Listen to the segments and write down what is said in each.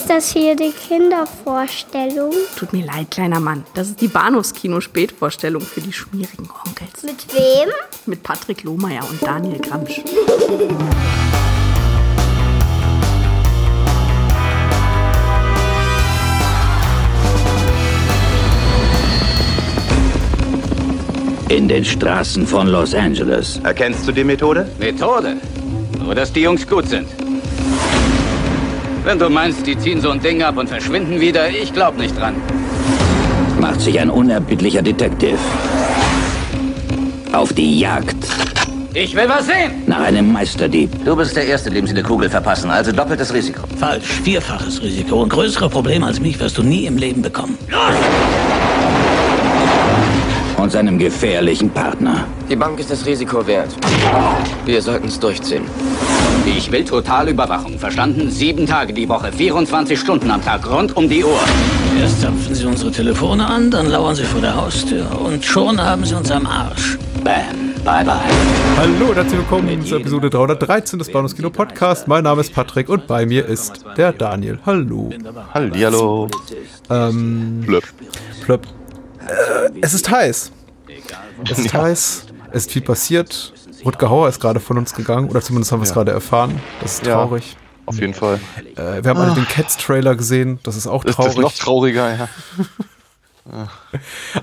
Ist das hier die Kindervorstellung? Tut mir leid, kleiner Mann. Das ist die Bahnhofskino-Spätvorstellung für die schmierigen Onkels. Mit wem? Mit Patrick Lohmeier und Daniel Gramsch. In den Straßen von Los Angeles. Erkennst du die Methode? Methode? Nur, dass die Jungs gut sind. Wenn du meinst, die ziehen so ein Ding ab und verschwinden wieder, ich glaub nicht dran. Macht sich ein unerbittlicher Detective auf die Jagd Ich will was sehen! nach einem Meisterdieb. Du bist der Erste, dem sie eine Kugel verpassen, also doppeltes Risiko. Falsch, vierfaches Risiko. Und größere Probleme als mich wirst du nie im Leben bekommen. und seinem gefährlichen Partner. Die Bank ist das Risiko wert. Wir sollten es durchziehen. Ich will Totalüberwachung, verstanden? Sieben Tage die Woche, 24 Stunden am Tag, rund um die Uhr. Erst zapfen sie unsere Telefone an, dann lauern sie vor der Haustür. Und schon haben sie uns am Arsch. Bam, bye bye. Hallo und herzlich willkommen zur Episode 313 des Bahnhofskino Podcast. Mein Name ist Patrick und bei mir ist der Daniel. Hallo. Hallihallo. Ähm, Blöpp. plöpp. Äh, es ist heiß. Es ist heiß. Es ist viel passiert. Rutger Hauer ist gerade von uns gegangen, oder zumindest haben wir es gerade erfahren. Das ist Ja. traurig. Auf jeden Fall. Äh, wir haben alle den Cats-Trailer gesehen. Das ist auch Ist das traurig. noch trauriger, ja.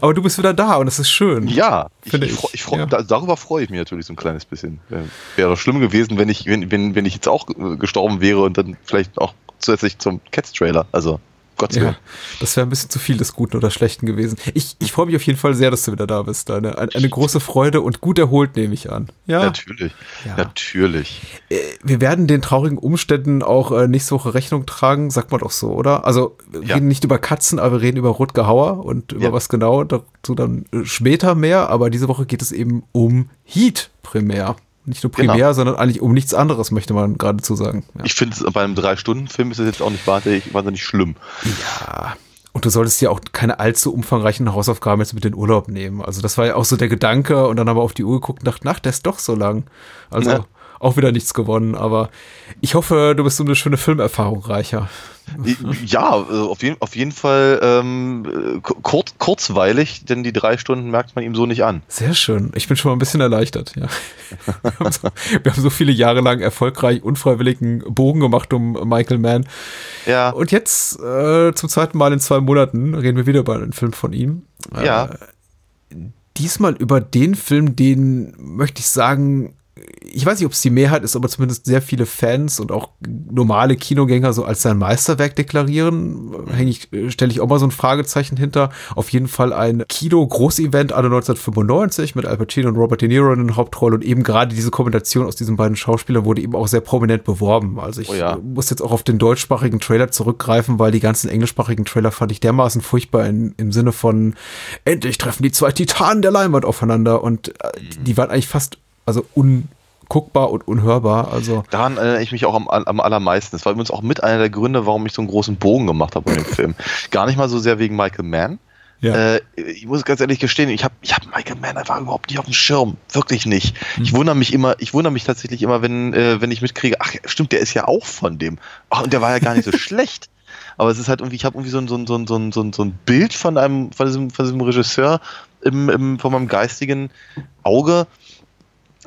Aber du bist wieder da und es ist schön. Ja, ich, Finde ich, ich, freu- ich freu, ja. da, darüber freue ich mich natürlich so ein kleines bisschen. Wär- Wäre schlimm gewesen, wenn ich, wenn, wenn, wenn ich jetzt auch äh, gestorben wäre und dann vielleicht auch zusätzlich zum Cats-Trailer. Also, Gott sei Ja, Dank. das wäre ein bisschen zu viel des Guten oder Schlechten gewesen. Ich, ich freue mich auf jeden Fall sehr, dass du wieder da bist. Eine, eine, eine große Freude und gut erholt nehme ich an. Ja, Natürlich. Ja. Natürlich. äh, wir werden den traurigen Umständen auch äh, nächste Woche Rechnung tragen, sagt man doch so, oder? Also wir Ja. reden nicht über Katzen, aber wir reden über Rutger Hauer und über Ja. was genau, dazu dann äh, später mehr. Aber diese Woche geht es eben um Heat primär. Nicht nur primär, Genau. sondern eigentlich um nichts anderes, möchte man geradezu sagen. Ja. Ich finde, bei einem Drei-Stunden-Film ist es jetzt auch nicht wahnsinnig, wahnsinnig schlimm. Ja. Und du solltest ja auch keine allzu umfangreichen Hausaufgaben jetzt mit in den Urlaub nehmen. Also das war ja auch so der Gedanke und dann haben wir auf die Uhr geguckt und dachten, ach, der ist doch so lang. Also Ja. Auch wieder nichts gewonnen. Aber ich hoffe, du bist so eine schöne Filmerfahrung reicher. Ja, äh, auf jeden, auf jeden Fall ähm, äh, kurz, kurzweilig, denn die drei Stunden merkt man ihm so nicht an. Sehr schön. Ich bin schon mal ein bisschen erleichtert, ja. Wir haben so, wir haben so viele Jahre lang erfolgreich unfreiwilligen Bogen gemacht um Michael Mann. Ja, Und jetzt äh, zum zweiten Mal in zwei Monaten reden wir wieder über einen Film von ihm. ja. diesmal über den Film, den möchte ich sagen, ich weiß nicht, ob es die Mehrheit ist, aber zumindest sehr viele Fans und auch normale Kinogänger so als sein Meisterwerk deklarieren. Häng ich, äh, stelle ich auch mal so ein Fragezeichen hinter. Auf jeden Fall ein Kino-Großevent alle 1995 mit Al Pacino und Robert De Niro in der Hauptrolle und eben gerade diese Kombination aus diesen beiden Schauspielern wurde eben auch sehr prominent beworben. Also ich Oh ja. muss jetzt auch auf den deutschsprachigen Trailer zurückgreifen, weil die ganzen englischsprachigen Trailer fand ich dermaßen furchtbar in, im Sinne von endlich treffen die zwei Titanen der Leinwand aufeinander und äh, die waren eigentlich fast also unguckbar und unhörbar. Also Daran erinnere ich mich auch am, am allermeisten. Das war übrigens auch mit einer der Gründe, warum ich so einen großen Bogen gemacht habe bei dem Film. Gar nicht mal so sehr wegen Michael Mann. ja. Äh, ich muss ganz ehrlich gestehen, ich habe ich hab Michael Mann einfach überhaupt nicht auf dem Schirm. Wirklich nicht. Ich wundere mich immer, ich wundere mich tatsächlich immer, wenn, äh, wenn ich mitkriege, ach stimmt, der ist ja auch von dem. Ach, und der war ja gar nicht so schlecht. Aber es ist halt irgendwie, ich habe irgendwie so ein, so, ein, so, ein, so, ein, so, ein, so ein Bild von einem, von diesem, von diesem Regisseur im, im, von meinem geistigen Auge,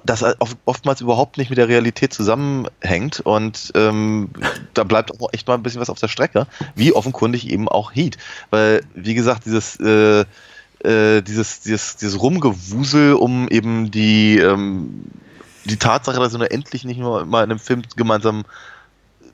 das oft- oftmals überhaupt nicht mit der Realität zusammenhängt und ähm, da bleibt auch echt mal ein bisschen was auf der Strecke, wie offenkundig eben auch Heat. Weil, wie gesagt, dieses, äh, äh, dieses, dieses, dieses Rumgewusel um eben die, ähm, die Tatsache, dass sie nur endlich nicht nur mal in einem Film gemeinsam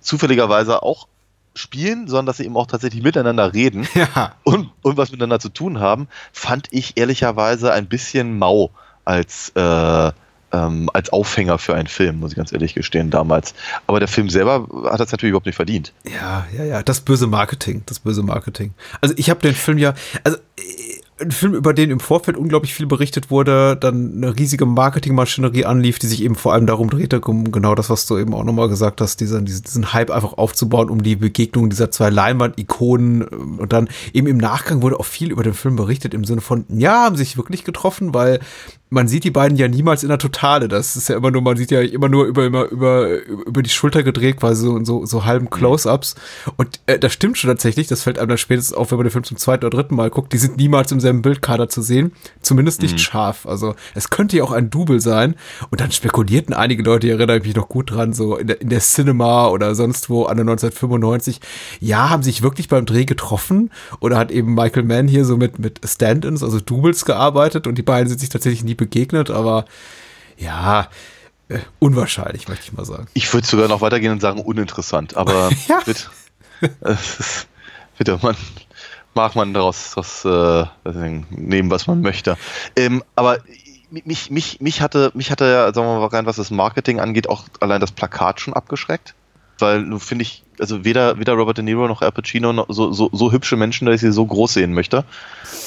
zufälligerweise auch spielen, sondern dass sie eben auch tatsächlich miteinander reden ja. und, und was miteinander zu tun haben, fand ich ehrlicherweise ein bisschen mau als, äh, ähm, als Aufhänger für einen Film, muss ich ganz ehrlich gestehen, damals. Aber der Film selber hat das natürlich überhaupt nicht verdient. Ja, ja, ja, das böse Marketing, das böse Marketing. Also ich habe den Film ja, also äh, ein Film, über den im Vorfeld unglaublich viel berichtet wurde, dann eine riesige Marketingmaschinerie anlief, die sich eben vor allem darum drehte, um genau das, was du eben auch nochmal gesagt hast, diesen, diesen, Hype einfach aufzubauen, um die Begegnung dieser zwei Leinwand-Ikonen ähm, und dann eben im Nachgang wurde auch viel über den Film berichtet im Sinne von, ja, haben sich wirklich getroffen, weil man sieht die beiden ja niemals in der Totale. Das ist ja immer nur, man sieht ja immer nur über, immer über, über die Schulter gedreht, quasi so, so, so halben Close-Ups. Und äh, das stimmt schon tatsächlich, das fällt einem dann spätestens auf, wenn man den Film zum zweiten oder dritten Mal guckt. Die sind niemals im selben Bildkader zu sehen. Zumindest nicht scharf. Also es könnte ja auch ein Double sein. Und dann spekulierten einige Leute, ich erinnere mich noch gut dran, so in der, in der Cinema oder sonst wo an der 1995. Ja, haben sich wirklich beim Dreh getroffen oder hat eben Michael Mann hier so mit, mit Stand-ins, also Doubles gearbeitet und die beiden sind sich tatsächlich nie begegnet, aber ja, äh, unwahrscheinlich, möchte ich mal sagen. Ich würde sogar noch weitergehen und sagen uninteressant, aber Ja. bitte, ist- bitte, man mag man daraus das, äh, nehmen, was man möchte. Ähm, aber mich, mich, mich hatte, mich hatte ja, sagen wir mal rein, was das Marketing angeht, auch allein das Plakat schon abgeschreckt. Weil nun finde ich, also weder, weder Robert De Niro noch Al Pacino noch so, so, so hübsche Menschen, dass ich sie so groß sehen möchte.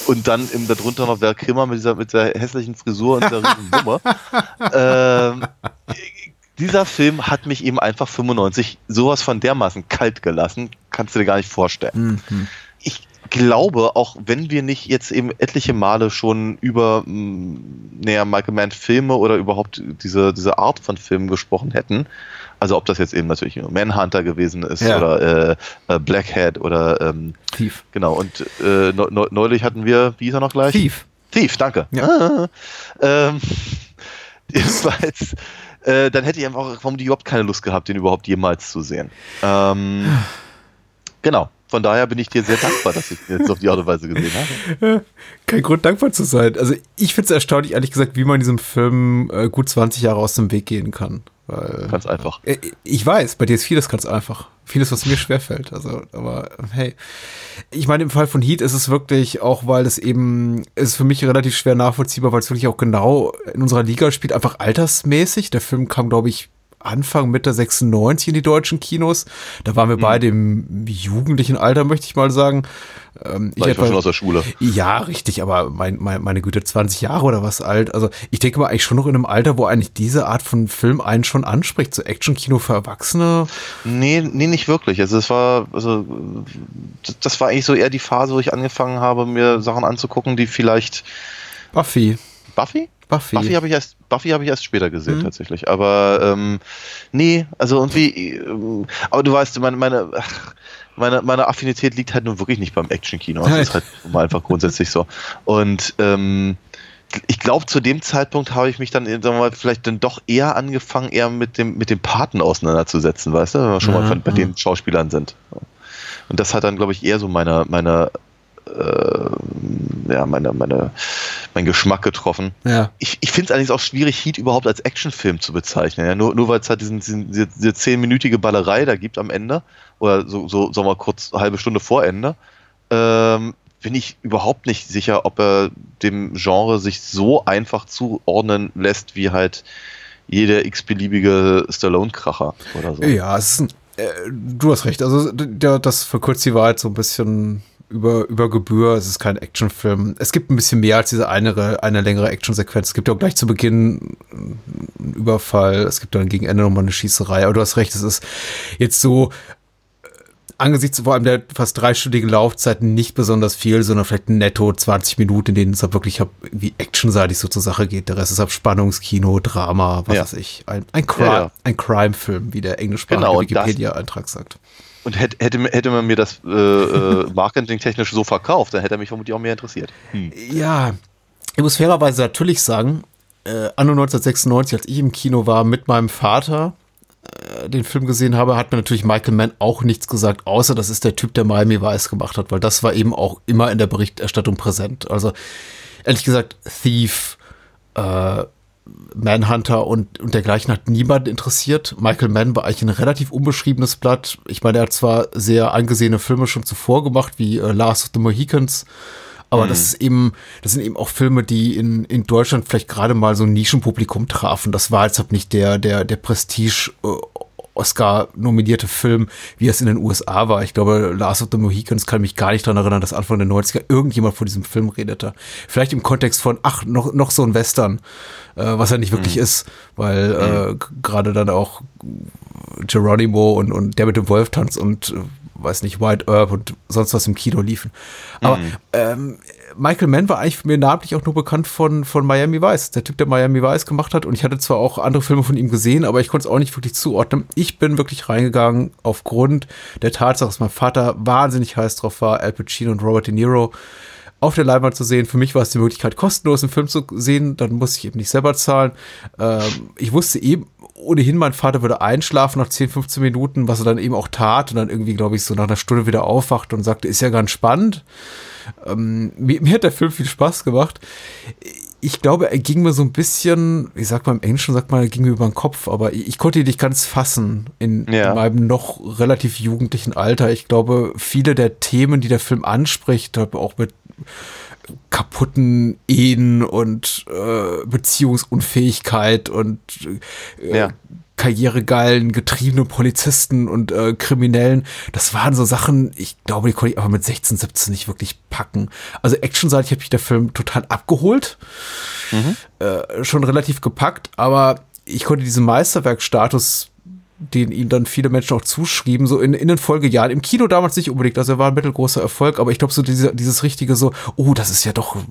Und dann im, darunter noch Val Kilmer mit dieser, mit der hässlichen Frisur und der riesen Wumme. ähm, dieser Film hat mich eben einfach 95 sowas von dermaßen kalt gelassen, kannst du dir gar nicht vorstellen. Ich glaube, auch wenn wir nicht jetzt eben etliche Male schon über mh, näher Michael Mann Filme oder überhaupt diese, diese Art von Filmen gesprochen hätten, also ob das jetzt eben natürlich Manhunter gewesen ist Ja. oder äh, äh, Blackhead oder ähm, Thief. genau und äh, neu- neu- neulich hatten wir, wie hieß er noch gleich? Thief. Thief, danke. Ah, ähm, jedenfalls, äh, dann hätte ich einfach auch vermutlich überhaupt keine Lust gehabt, den überhaupt jemals zu sehen. Ähm, genau. Von daher bin ich dir sehr dankbar, dass ich jetzt auf die Art und Weise gesehen habe. Kein Grund, dankbar zu sein. Also ich finde es erstaunlich, ehrlich gesagt, wie man diesem Film äh, gut 20 Jahre aus dem Weg gehen kann. Weil, Ganz einfach. Äh, Ich weiß, bei dir ist vieles ganz einfach. Vieles, was mir schwerfällt. Also, aber hey. Ich meine, im Fall von Heat ist es wirklich auch, weil es eben, es ist für mich relativ schwer nachvollziehbar, weil es wirklich auch genau in unserer Liga spielt, einfach altersmäßig. Der Film kam, glaube ich, Anfang Mitte 96 in die deutschen Kinos. Da waren wir Mhm. beide im jugendlichen Alter, möchte ich mal sagen. Ähm, ich war etwa- schon aus der Schule. ja, richtig, aber mein, mein, meine Güte, 20 Jahre oder was alt. Also ich denke mal eigentlich schon noch in einem Alter, wo eigentlich diese Art von Film einen schon anspricht. So Actionkino für Erwachsene. Nee, nee, nicht wirklich. Also es war, also das- das war eigentlich so eher die Phase, wo ich angefangen habe, mir Sachen anzugucken, die vielleicht Buffy. Buffy? Buffy. Buffy habe ich erst, Buffy habe ich erst später gesehen Mhm. tatsächlich. Aber ähm, nee, also irgendwie, ähm, aber du weißt, meine, meine, meine, meine Affinität liegt halt nun wirklich nicht beim Actionkino. Das ist halt mal einfach grundsätzlich so. Und ähm, ich glaube, zu dem Zeitpunkt habe ich mich dann, sagen wir mal, vielleicht dann doch eher angefangen, eher mit dem, mit dem Paten auseinanderzusetzen, weißt du, wenn wir schon mal Mhm. von, bei den Schauspielern sind. Und das hat dann, glaube ich, eher so meine, meine, äh, ja, meine, meine, mein Geschmack getroffen. Ja. Ich, ich finde es allerdings auch schwierig, Heat überhaupt als Actionfilm zu bezeichnen. Ja? Nur, nur weil es halt diesen, diesen, diese, zehnminütige Ballerei da gibt am Ende, oder so, so sagen wir mal kurz eine halbe Stunde vor Ende, ähm, bin ich überhaupt nicht sicher, ob er dem Genre sich so einfach zuordnen lässt, wie halt jeder x-beliebige Stallone-Kracher oder so. Ja, es ist ein, äh, du hast recht. Also das verkürzt die Wahrheit so ein bisschen über, über Gebühr. Es ist kein Actionfilm. Es gibt ein bisschen mehr als diese eine, eine längere Actionsequenz. Es gibt ja auch gleich zu Beginn einen Überfall. Es gibt dann gegen Ende nochmal eine Schießerei. Aber du hast recht, es ist jetzt so äh, angesichts vor allem der fast dreistündigen Laufzeit nicht besonders viel, sondern vielleicht netto 20 Minuten, in denen es halt wirklich wie actionseitig so zur Sache geht. Der Rest ist ab Spannungskino, Drama, was Ja. weiß ich. Ein, ein, Crime, Ja, ja. ein Crime-Film, wie der englischsprachige Genau, Wikipedia-Eintrag sagt. Und hätte, hätte, man mir das äh, äh, marketingtechnisch so verkauft, dann hätte er mich vermutlich auch mehr interessiert. Hm. Ja, ich muss fairerweise natürlich sagen, äh, anno 1996, als ich im Kino war mit meinem Vater, äh, den Film gesehen habe, hat mir natürlich Michael Mann auch nichts gesagt, außer das ist der Typ, der Miami Vice gemacht hat, weil das war eben auch immer in der Berichterstattung präsent. Also ehrlich gesagt, Thief, äh, Manhunter und, und dergleichen hat niemanden interessiert. Michael Mann war eigentlich ein relativ unbeschriebenes Blatt. Ich meine, er hat zwar sehr angesehene Filme schon zuvor gemacht, wie äh, Last of the Mohicans, aber das ist eben, das sind eben auch Filme, die in, in Deutschland vielleicht gerade mal so ein Nischenpublikum trafen. Das war jetzt halt nicht der, der, der Prestige äh, Oscar-nominierte Film, wie es in den USA war. Ich glaube, Last of the Mohicans kann mich gar nicht daran erinnern, dass Anfang der 90er irgendjemand von diesem Film redete. Vielleicht im Kontext von, ach, noch, noch so ein Western, äh, was er nicht wirklich ist, weil äh, g- gerade dann auch Geronimo und, und der mit dem Wolf tanzt und äh, weiß nicht, White Earp und sonst was im Kino liefen. Aber ähm, Michael Mann war eigentlich mir namentlich auch nur bekannt von, von Miami Vice, der Typ, der Miami Vice gemacht hat. Und ich hatte zwar auch andere Filme von ihm gesehen, aber ich konnte es auch nicht wirklich zuordnen. Ich bin wirklich reingegangen aufgrund der Tatsache, dass mein Vater wahnsinnig heiß drauf war, Al Pacino und Robert De Niro auf der Leinwand zu sehen. Für mich war es die Möglichkeit, kostenlos einen Film zu sehen. Dann musste ich eben nicht selber zahlen. Ähm, ich wusste eben ohnehin, mein Vater würde einschlafen nach 10, 15 Minuten, was er dann eben auch tat und dann irgendwie, glaube ich, so nach einer Stunde wieder aufwacht und sagte, ist ja ganz spannend. Ähm, mir, mir, hat der Film viel Spaß gemacht. Ich glaube, er ging mir so ein bisschen, ich sag mal im Englischen, sagt man, er ging mir über den Kopf, aber ich, ich konnte ihn nicht ganz fassen in, ja. in, meinem noch relativ jugendlichen Alter. Ich glaube, viele der Themen, die der Film anspricht, auch mit kaputten Ehen und äh, Beziehungsunfähigkeit und äh, ja. karrieregeilen, getriebenen Polizisten und äh, Kriminellen. Das waren so Sachen, ich glaube, die konnte ich aber mit 16, 17 nicht wirklich packen. Also actionseitig habe ich der Film total abgeholt. Mhm. Äh, schon relativ gepackt, aber ich konnte diesen Meisterwerkstatus den ihm dann viele Menschen auch zuschrieben, so in, in den Folgejahren. Im Kino damals nicht unbedingt, also er war ein mittelgroßer Erfolg, aber ich glaube so diese, dieses richtige so, oh, das ist ja doch ein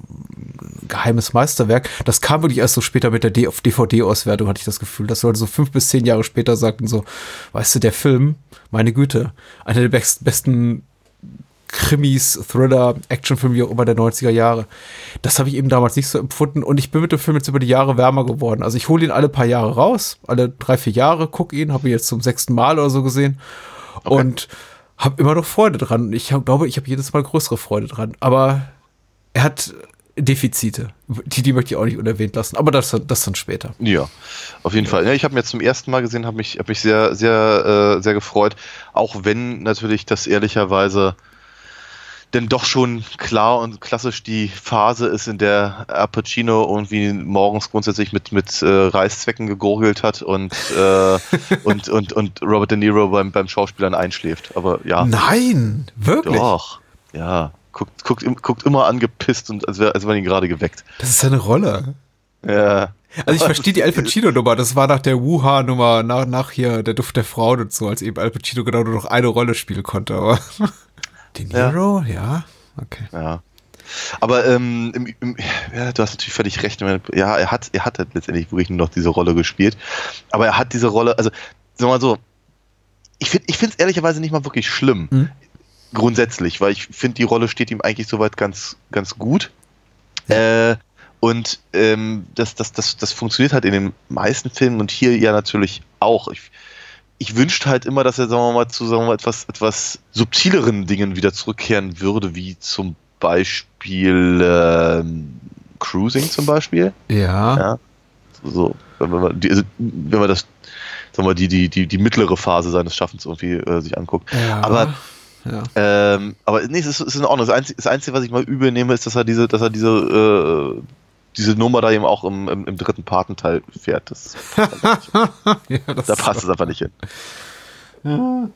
geheimes Meisterwerk. Das kam wirklich erst so später mit der DVD-Auswertung, hatte ich das Gefühl. Das Leute so fünf bis zehn Jahre später sagten so, weißt du, der Film, meine Güte, einer der best, besten Krimis, Thriller, Actionfilme, wie auch immer der 90er Jahre. Das habe ich eben damals nicht so empfunden und ich bin mit dem Film jetzt über die Jahre wärmer geworden. Also ich hole ihn alle paar Jahre raus, alle drei, vier Jahre, gucke ihn, habe ihn jetzt zum sechsten Mal oder so gesehen okay. und habe immer noch Freude dran. Ich hab, glaube, ich habe jedes Mal größere Freude dran. Aber er hat Defizite. Die, die möchte ich auch nicht unerwähnt lassen. Aber das, das dann später. Ja, auf jeden ja. Fall. Ja, ich habe ihn jetzt zum ersten Mal gesehen, habe mich, hab mich sehr, sehr, äh, sehr gefreut. Auch wenn natürlich das ehrlicherweise denn doch schon klar und klassisch die Phase ist, in der Al Pacino irgendwie morgens grundsätzlich mit, mit äh, Reißzwecken gegurgelt hat und, äh, und, und, und Robert De Niro beim, beim Schauspielern einschläft. Aber ja. Nein, wirklich? Doch, ja. Guckt, guckt, guckt immer angepisst und als wäre als wär ihn gerade geweckt. Das ist seine Rolle. Ja. Also ich verstehe die Al Pacino-Nummer, das war nach der Wuha-Nummer, nach, nach hier der Duft der Frauen und so, als eben Al Pacino genau nur noch eine Rolle spielen konnte, aber. De Niro, ja. ja. Okay. Ja. Aber ähm, im, im, ja, du hast natürlich völlig recht. Ja, er hat, er hat halt letztendlich wirklich nur noch diese Rolle gespielt. Aber er hat diese Rolle, also sagen wir mal so, ich finde es ehrlicherweise nicht mal wirklich schlimm. Mhm. Grundsätzlich, weil ich finde, die Rolle steht ihm eigentlich soweit ganz, ganz gut. Ja. Äh, und ähm, das, das, das, das funktioniert halt in den meisten Filmen und hier ja natürlich auch. Ich, ich wünschte halt immer, dass er, sagen wir mal, zu sagen wir mal, etwas, etwas subtileren Dingen wieder zurückkehren würde, wie zum Beispiel ähm, Cruising zum Beispiel. Ja. ja. So, wenn man, die, also, wenn man das, sagen wir mal, die, die, die, die mittlere Phase seines Schaffens irgendwie äh, sich anguckt. Ja. Aber ja. Ähm, aber nee, es ist, es ist in Ordnung. Das Einzige, das Einzige, was ich mal übel nehme, ist, dass er diese, dass er diese äh, diese Nummer da eben auch im, im, im dritten Patenteil fährt. Das ja, das da passt es einfach nicht hin. Ja.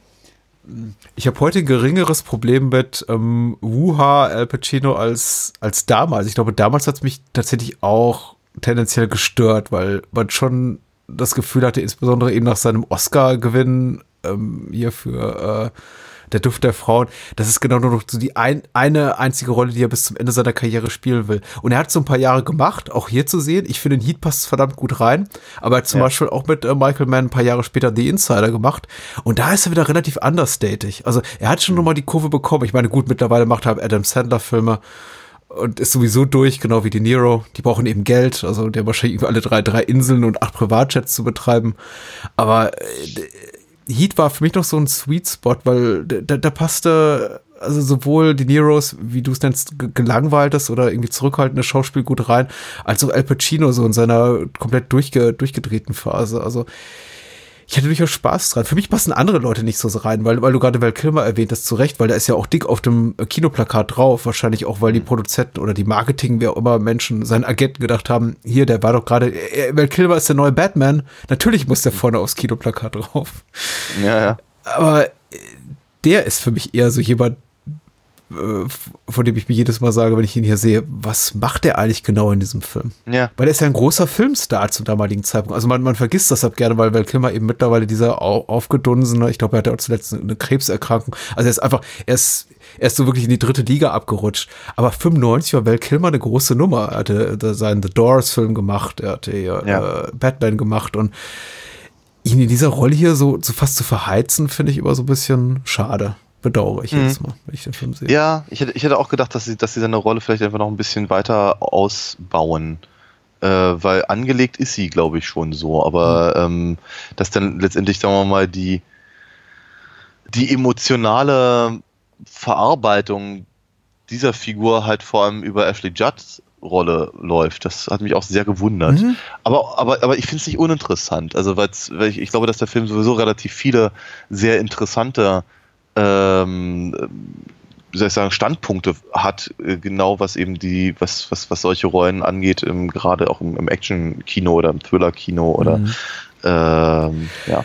Ich habe heute ein geringeres Problem mit ähm, Wuha Al Pacino als, als damals. Ich glaube, damals hat es mich tatsächlich auch tendenziell gestört, weil man schon das Gefühl hatte, insbesondere eben nach seinem Oscar-Gewinn ähm, hier für äh, der Duft der Frauen, das ist genau nur noch so die ein, eine einzige Rolle, die er bis zum Ende seiner Karriere spielen will. Und er hat so ein paar Jahre gemacht, auch hier zu sehen. Ich finde, Heat passt verdammt gut rein. Aber er hat zum ja. Beispiel auch mit äh, Michael Mann ein paar Jahre später The Insider gemacht. Und da ist er wieder relativ understated. Also er hat schon nochmal die Kurve bekommen. Ich meine, gut, mittlerweile macht er Adam Sandler Filme und ist sowieso durch, genau wie De Niro. Die brauchen eben Geld, also der wahrscheinlich alle drei, drei Inseln und acht Privatjets zu betreiben. Aber äh, Heat war für mich noch so ein Sweet Spot, weil da, da passte also sowohl die Neros, wie du es nennst, gelangweiltes oder irgendwie zurückhaltendes Schauspiel gut rein, als auch Al Pacino so in seiner komplett durchge durchgedrehten Phase. Also ich hatte durchaus Spaß dran. Für mich passen andere Leute nicht so rein, weil, weil du gerade Val Kilmer erwähnt hast, zu Recht, weil da ist ja auch dick auf dem Kinoplakat drauf. Wahrscheinlich auch, weil die Produzenten oder die Marketing, wer auch immer Menschen, seinen Agenten gedacht haben, hier, der war doch gerade, äh, Val Kilmer ist der neue Batman. Natürlich muss der vorne aufs Kinoplakat drauf. Ja, ja. Aber äh, der ist für mich eher so jemand, äh, von dem ich mir jedes Mal sage, wenn ich ihn hier sehe, was macht der eigentlich genau in diesem Film? Ja. Weil er ist ja ein großer Filmstar zum damaligen Zeitpunkt. Also man, man vergisst das halt gerne, weil Val Kilmer eben mittlerweile dieser au- aufgedunsene, ich glaube, er hatte auch zuletzt eine Krebserkrankung. Also er ist einfach, er ist, er ist so wirklich in die dritte Liga abgerutscht. Aber 95 war Val Kilmer eine große Nummer. Er hatte äh, seinen The Doors-Film gemacht, er hatte ja. Ja. äh, Batman gemacht und ihn in dieser Rolle hier so, so fast zu verheizen, finde ich immer so ein bisschen schade. Bedauere ich jedes Mal, wenn ich den Film sehe. Ja, ich hätte, ich hätte auch gedacht, dass sie, dass sie seine Rolle vielleicht einfach noch ein bisschen weiter ausbauen. Äh, weil angelegt ist sie, glaube ich, schon so. Aber ähm, dass dann letztendlich, sagen wir mal, die, die emotionale Verarbeitung dieser Figur halt vor allem über Ashley Judds Rolle läuft. Das hat mich auch sehr gewundert. Mhm. Aber, aber, aber ich finde es nicht uninteressant. Also, weil ich, ich glaube, dass der Film sowieso relativ viele sehr interessante ähm, wie soll ich sagen, Standpunkte hat, äh, genau was eben die, was, was, was solche Rollen angeht, im, gerade auch im, im Action-Kino oder im Thriller-Kino oder Mhm. ähm, ja.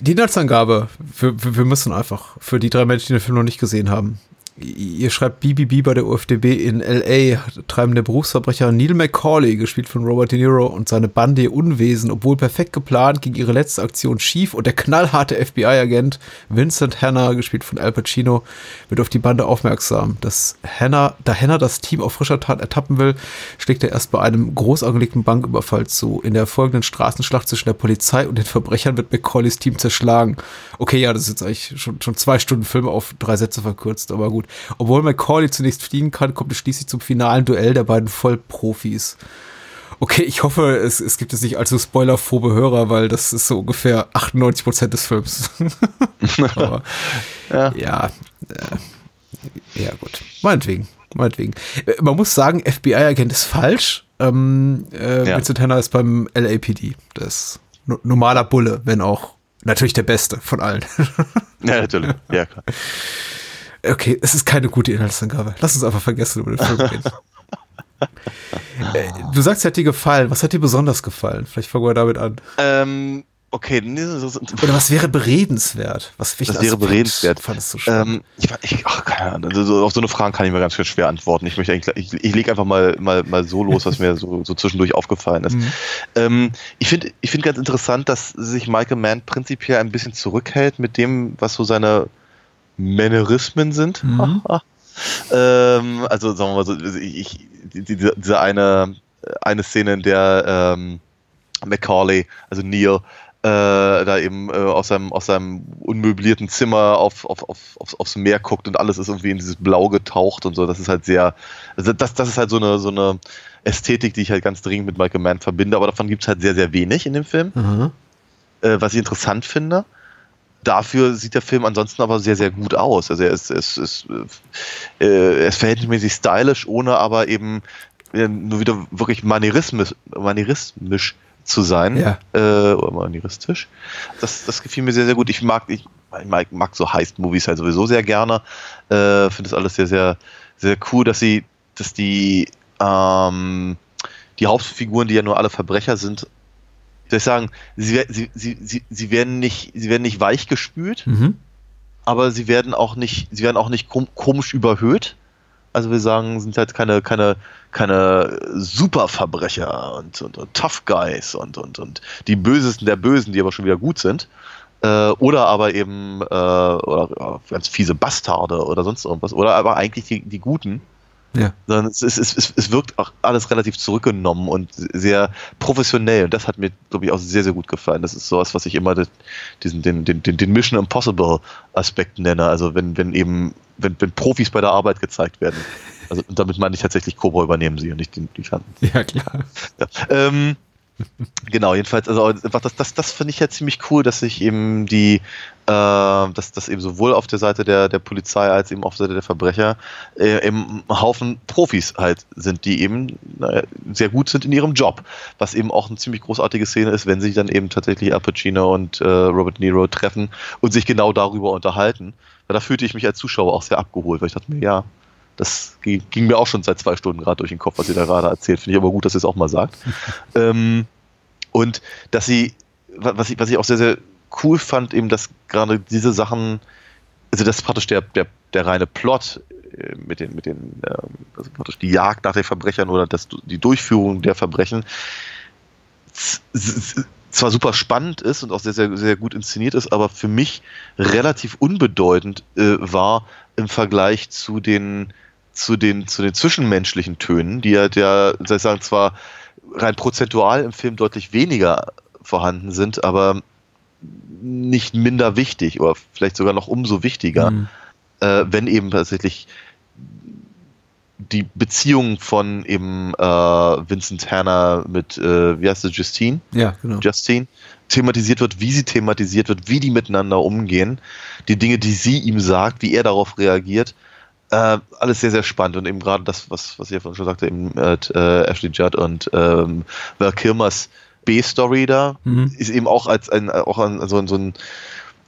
Die Inhaltsangabe, wir, wir wir müssen einfach, für die drei Menschen, die den Film noch nicht gesehen haben. Ihr schreibt BBB bei der UFDB in L.A. treiben der Berufsverbrecher Neil McCauley, gespielt von Robert De Niro, und seine Bande ihr Unwesen, obwohl perfekt geplant, ging ihre letzte Aktion schief und der knallharte FBI-Agent Vincent Hanna, gespielt von Al Pacino, wird auf die Bande aufmerksam. Dass Hanna, da Hanna das Team auf frischer Tat ertappen will, schlägt er erst bei einem groß angelegten Banküberfall zu. In der folgenden Straßenschlacht zwischen der Polizei und den Verbrechern wird McCauleys Team zerschlagen. Okay, ja, das ist jetzt eigentlich schon, schon zwei Stunden Film auf drei Sätze verkürzt, aber gut. Obwohl McCauley zunächst fliehen kann, kommt es schließlich zum finalen Duell der beiden Vollprofis. Okay, ich hoffe, es, es gibt jetzt nicht allzu spoilerphobe Hörer, weil das ist so ungefähr 98 Prozent des Films. aber, Ja. ja, äh, ja gut. Meinetwegen, meinetwegen. Äh, Man muss sagen, FBI-Agent ist falsch. Ähm, äh, Ja. Vincent Hanna ist beim LAPD. Das ist no- normaler Bulle, wenn auch natürlich der Beste von allen. ja, natürlich. Ja, klar. Okay, es ist keine gute Inhaltsangabe. Lass uns einfach vergessen über den Film reden. Äh, du sagst, er hat dir gefallen. Was hat dir besonders gefallen? Vielleicht fangen wir damit an. Ähm, okay, Oder was wäre beredenswert? Was welchen Das wäre beredenswert. Fandest du? Ähm, ich, ich, ach, keine Ahnung. Also, so- auf so eine Frage kann ich mir ganz schön schwer antworten. Ich möchte eigentlich, ich, ich lege einfach mal, mal, mal so los, was mir so, so zwischendurch aufgefallen ist. Mhm. Ähm, ich finde ich finde ganz interessant, dass sich Michael Mann prinzipiell ein bisschen zurückhält mit dem, was so seine Mannerismen sind. Mhm. ähm, also sagen wir mal so, ich, ich, die- diese, diese eine, eine Szene, in der ähm, Macaulay, also Neil, äh, da eben äh, aus, seinem, aus seinem unmöblierten Zimmer auf, auf, auf, aufs, aufs Meer guckt und alles ist irgendwie in dieses Blau getaucht und so. Das ist halt sehr, also das, das ist halt so eine, so eine Ästhetik, die ich halt ganz dringend mit Michael Mann verbinde, aber davon gibt es halt sehr, sehr wenig in dem Film, Aha. äh, was ich interessant finde. Dafür sieht der Film ansonsten aber sehr, sehr gut aus. Also er ist, ist, ist, äh, er ist verhältnismäßig stylisch, ohne aber eben äh, nur wieder wirklich manierismisch, manierismisch zu sein. Ja. Äh, oder manieristisch. Das, das gefiel mir sehr, sehr gut. Ich mag, ich, ich mag, mag so Heist-Movies halt sowieso sehr gerne. Äh, Finde das alles sehr, sehr, sehr cool, dass sie, dass die, ähm, die Hauptfiguren, die ja nur alle Verbrecher sind, soll ich sagen, sie, sie, sie, sie, werden nicht, sie werden nicht weich gespült, Mhm. aber sie werden auch nicht, sie werden auch nicht kom komisch überhöht. Also wir sagen, sind halt keine, keine, keine Superverbrecher und, und, und Tough Guys und, und, und die Bösesten der Bösen, die aber schon wieder gut sind. Äh, oder aber eben äh, oder, äh, ganz fiese Bastarde oder sonst irgendwas. Oder aber eigentlich die, die Guten. Ja. Sondern es, es, es, es wirkt auch alles relativ zurückgenommen und sehr professionell. Und das hat mir, glaube ich, auch sehr, sehr gut gefallen. Das ist sowas, was ich immer diesen, den, den, den, den Mission Impossible Aspekt nenne. Also wenn, wenn eben, wenn, wenn Profis bei der Arbeit gezeigt werden. Also und damit meine ich tatsächlich Cobra übernehmen sie und nicht den, die Kanten. Ja, klar. Ja. Ähm, genau, jedenfalls, also einfach das, das, das finde ich ja ziemlich cool, dass sich eben die, äh, dass das eben sowohl auf der Seite der, der Polizei als eben auf der Seite der Verbrecher äh, eben ein Haufen Profis halt sind, die eben naja, sehr gut sind in ihrem Job. Was eben auch eine ziemlich großartige Szene ist, wenn sich dann eben tatsächlich Al Pacino und äh, Robert De Niro treffen und sich genau darüber unterhalten. Da fühlte ich mich als Zuschauer auch sehr abgeholt, weil ich dachte mir, ja, das ging, mir auch schon seit zwei Stunden gerade durch den Kopf, was ihr da gerade erzählt. Finde ich aber gut, dass ihr es auch mal sagt. ähm, und dass sie, wa- was ich, was ich auch sehr, sehr cool fand, eben, dass gerade diese Sachen, also das ist praktisch der, der, der reine Plot mit den, mit den, ähm, also praktisch die Jagd nach den Verbrechern oder das, die Durchführung der Verbrechen zwar super spannend ist und auch sehr, sehr, sehr gut inszeniert ist, aber für mich relativ unbedeutend äh, war im Vergleich zu den, zu den, zu den zwischenmenschlichen Tönen, die ja, der, soll ich sagen, zwar rein prozentual im Film deutlich weniger vorhanden sind, aber nicht minder wichtig oder vielleicht sogar noch umso wichtiger, Mhm. äh, wenn eben tatsächlich die Beziehung von eben äh, Vincent Hanna mit, äh, wie heißt sie, Justine? Ja, genau. Justine thematisiert wird, wie sie thematisiert wird, wie die miteinander umgehen, die Dinge, die sie ihm sagt, wie er darauf reagiert. Äh, alles sehr, sehr spannend und eben gerade das, was, was ich ja vorhin schon sagte, eben mit äh, Ashley Judd und ähm, Val Kilmers B-Story da, Mhm. ist eben auch als ein, auch ein, so, ein, so, ein,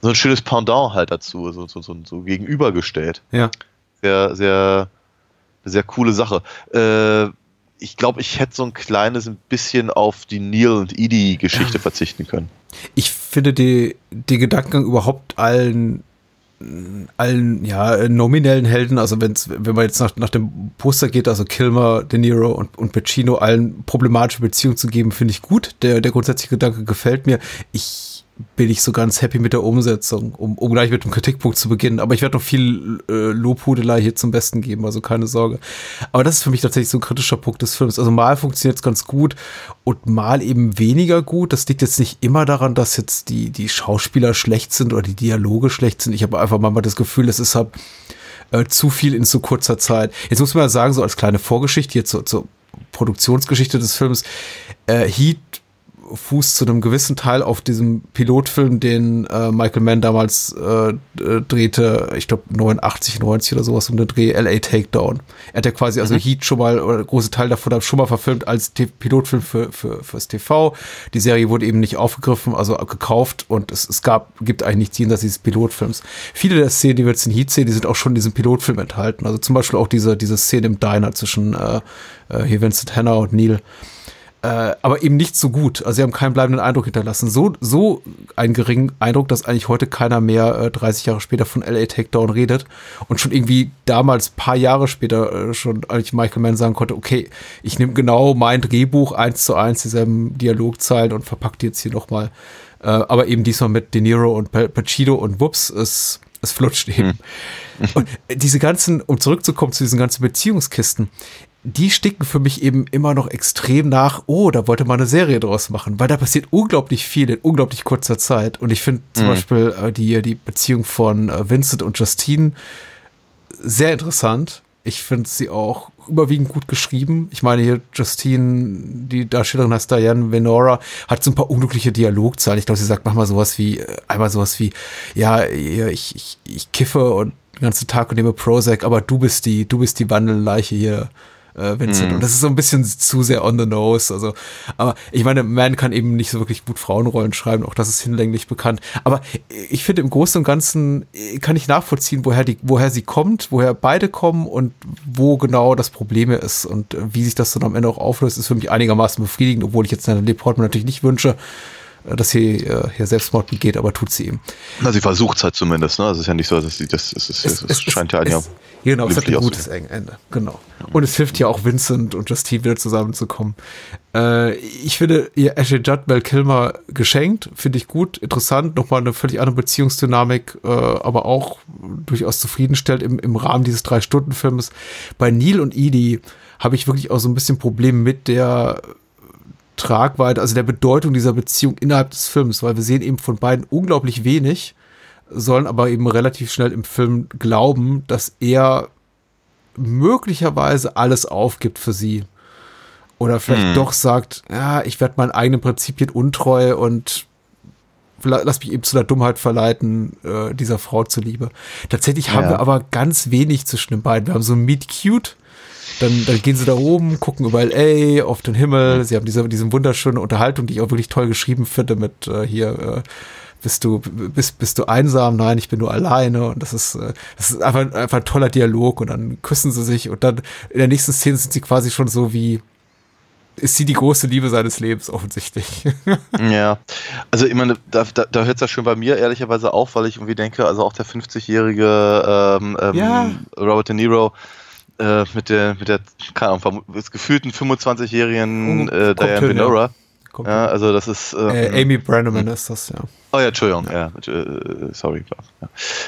so ein schönes Pendant halt dazu, so, so, so, so gegenübergestellt. Ja. Sehr, sehr, sehr coole Sache. Äh, ich glaube, ich hätte so ein kleines ein bisschen auf die Neil und Edie Geschichte verzichten können. Ich finde die, den Gedankengang überhaupt allen allen ja nominellen Helden, also wenn's, wenn man jetzt nach, nach dem Poster geht, also Kilmer, De Niro und, und Pacino allen problematische Beziehungen zu geben, finde ich gut. Der, der grundsätzliche Gedanke gefällt mir. Ich bin nicht so ganz happy mit der Umsetzung, um, um gleich mit dem Kritikpunkt zu beginnen. Aber ich werde noch viel äh, Lobhudelei hier zum Besten geben, also keine Sorge. Aber das ist für mich tatsächlich so ein kritischer Punkt des Films. Also mal funktioniert es ganz gut und mal eben weniger gut. Das liegt jetzt nicht immer daran, dass jetzt die, die Schauspieler schlecht sind oder die Dialoge schlecht sind. Ich habe einfach mal das Gefühl, es ist halt äh, zu viel in so kurzer Zeit. Jetzt muss man ja sagen, so als kleine Vorgeschichte, jetzt zur, zur Produktionsgeschichte des Films, äh, Heat fußt zu einem gewissen Teil auf diesem Pilotfilm, den äh, Michael Mann damals äh, drehte, ich glaube 89, 90 oder sowas um den Dreh, LA Takedown. Er hat ja quasi also Heat schon mal, oder große Teil davon schon mal verfilmt als T Pilotfilm für, für, fürs TV. Die Serie wurde eben nicht aufgegriffen, also gekauft und es, es gab, gibt eigentlich nichts jenseits dieses Pilotfilms. Viele der Szenen, die wir jetzt in Heat sehen, die sind auch schon in diesem Pilotfilm enthalten. Also zum Beispiel auch diese, diese Szene im Diner zwischen äh, äh, hier Vincent Hanna und Neil äh, aber eben nicht so gut. Also sie haben keinen bleibenden Eindruck hinterlassen. So, so einen geringen Eindruck, dass eigentlich heute keiner mehr äh, 30 Jahre später von LA Takedown redet und schon irgendwie damals paar Jahre später äh, schon eigentlich Michael Mann sagen konnte, okay, ich nehme genau mein Drehbuch eins zu eins dieselben Dialogzeilen und verpacke die jetzt hier nochmal. Äh, aber eben diesmal mit De Niro und Pacino und wups, es, es flutscht eben. Und diese ganzen, um zurückzukommen zu diesen ganzen Beziehungskisten, die sticken für mich eben immer noch extrem nach, oh, da wollte man eine Serie draus machen, weil da passiert unglaublich viel in unglaublich kurzer Zeit. Und ich finde zum Mhm. Beispiel äh, die, die Beziehung von äh, Vincent und Justine sehr interessant. Ich finde sie auch überwiegend gut geschrieben. Ich meine, hier Justine, die Darstellerin heißt Diane Venora, hat so ein paar unglückliche Dialogzeilen. Ich glaube, sie sagt manchmal sowas wie, äh, einmal sowas wie, ja, ja, ich, ich, ich kiffe und den ganzen Tag und nehme Prozac, aber du bist die, du bist die Wandelleiche hier, äh, Vincent. Mhm. Und das ist so ein bisschen zu sehr on the nose. Also, aber ich meine, Man kann eben nicht so wirklich gut Frauenrollen schreiben, auch das ist hinlänglich bekannt. Aber ich finde im Großen und Ganzen äh, kann ich nachvollziehen, woher die, woher sie kommt, woher beide kommen und wo genau das Problem ist und äh, wie sich das dann am Ende auch auflöst, ist für mich einigermaßen befriedigend, obwohl ich jetzt Natalie Portman natürlich nicht wünsche, dass sie äh, hier Selbstmord begeht, aber tut sie eben. Na, sie versucht es halt zumindest, ne? Also es ist ja nicht so, dass sie das, es, es, es, es scheint ja ein es, Genau, es hat ein gutes Ende. Genau. Und es hilft ja auch Vincent und Justine wieder zusammenzukommen. Äh, ich finde ihr Ashley Judd, Val Kilmer geschenkt, finde ich gut, interessant, nochmal eine völlig andere Beziehungsdynamik, äh, aber auch durchaus zufriedenstellt im, im Rahmen dieses Drei-Stunden-Filmes. Bei Neil und Edie habe ich wirklich auch so ein bisschen Probleme mit der Tragweite, also der Bedeutung dieser Beziehung innerhalb des Films, weil wir sehen eben von beiden unglaublich wenig, sollen aber eben relativ schnell im Film glauben, dass er möglicherweise alles aufgibt für sie. Oder vielleicht Hm. doch sagt, ja, ich werde meinen eigenen Prinzipien untreu und la- lass mich eben zu der Dummheit verleiten, äh, dieser Frau zuliebe. Tatsächlich haben Ja. wir aber ganz wenig zwischen den beiden. Wir haben so ein Meet Cute, dann, dann gehen sie da oben, gucken über LA, auf den Himmel. Sie haben diese, diese wunderschöne Unterhaltung, die ich auch wirklich toll geschrieben finde mit äh, hier, äh, bist du, bist, bist du einsam? Nein, ich bin nur alleine. Und das ist, äh, das ist einfach, einfach ein toller Dialog. Und dann küssen sie sich und dann in der nächsten Szene sind sie quasi schon so wie, ist sie die große Liebe seines Lebens offensichtlich. Ja, also ich meine, da, da, da hört es ja schon bei mir ehrlicherweise auf, weil ich irgendwie denke, also auch der 50-jährige ähm, ähm, Ja. Robert De Niro äh, mit der, mit der, keine Ahnung, gefühlten 25-jährigen Oh, äh, Diane hin, ja. Also das ist. ähm, äh, Amy Brenneman ist das, ja. Oh ja, Entschuldigung, ja, äh, sorry.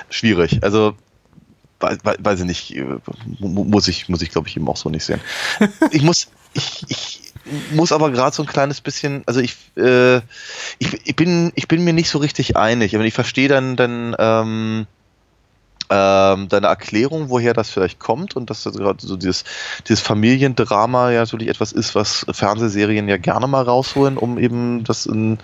Schwierig. Also weiß, ich nicht, äh, mu- muss ich, muss ich glaube ich eben auch so nicht sehen. Ich muss, ich, ich muss aber gerade so ein kleines bisschen, also ich, äh, ich, ich bin, ich bin mir nicht so richtig einig. Ich, meine, ich verstehe dann, dann ähm, ähm, deine Erklärung, woher das vielleicht kommt und dass das gerade so dieses, dieses Familiendrama ja natürlich etwas ist, was Fernsehserien ja gerne mal rausholen, um eben das in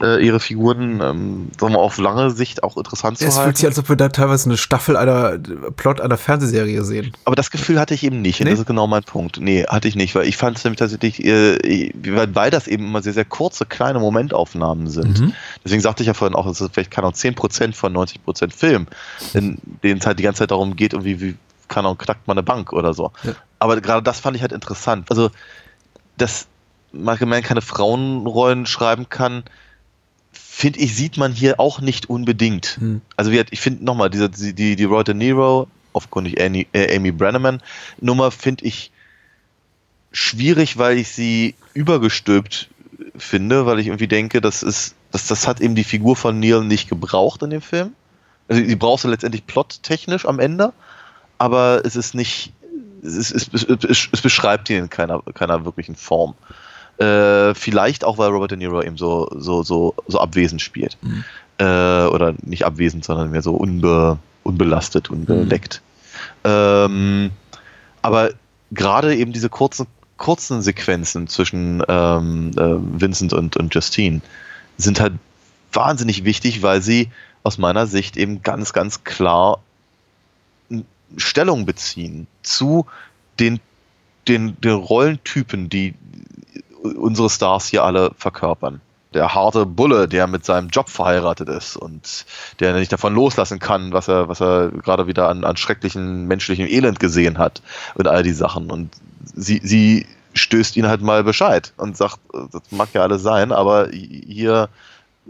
äh, ihre Figuren ähm, sagen wir, auf lange Sicht auch interessant zu Es halten. fühlt sich, als ob wir da teilweise eine Staffel einer Plot einer Fernsehserie sehen. Aber das Gefühl hatte ich eben nicht. Und Nee? das ist genau mein Punkt. Nee, hatte ich nicht, weil ich fand es nämlich tatsächlich, äh, weil, das eben immer sehr, sehr kurze, kleine Momentaufnahmen sind. Mhm. Deswegen sagte ich ja vorhin auch, es ist vielleicht, keine Ahnung, 10% von 90% Film, in denen es halt die ganze Zeit darum geht, irgendwie, wie, keine Ahnung, knackt man eine Bank oder so. Ja. Aber gerade das fand ich halt interessant. Also, dass Michael Mann keine Frauenrollen schreiben kann, finde ich, sieht man hier auch nicht unbedingt. Hm. Also, gesagt, ich finde nochmal, diese, die, die, die Roy De Niro, aufgrund Amy, äh, Amy Brenneman Nummer, finde ich schwierig, weil ich sie übergestülpt finde, weil ich irgendwie denke, das ist, das, das hat eben die Figur von Neil nicht gebraucht in dem Film. Also, die brauchst du letztendlich plottechnisch am Ende, aber es ist nicht, es, ist, es, es, es beschreibt ihn in keiner, keiner wirklichen Form. Äh, vielleicht auch, weil Robert De Niro eben so, so, so, so abwesend spielt. Äh, oder nicht abwesend, sondern mehr so unbe, unbelastet, unbeleckt. Ähm, aber gerade eben diese kurzen, kurzen Sequenzen zwischen ähm, äh, Vincent und, und Justine sind halt wahnsinnig wichtig, weil sie aus meiner Sicht eben ganz, ganz klar Stellung beziehen zu den, den, den Rollentypen, die unsere Stars hier alle verkörpern. Der harte Bulle, der mit seinem Job verheiratet ist und der nicht davon loslassen kann, was er, was er gerade wieder an, an schrecklichen menschlichen Elend gesehen hat und all die Sachen. Und sie, sie stößt ihn halt mal Bescheid und sagt, das mag ja alles sein, aber hier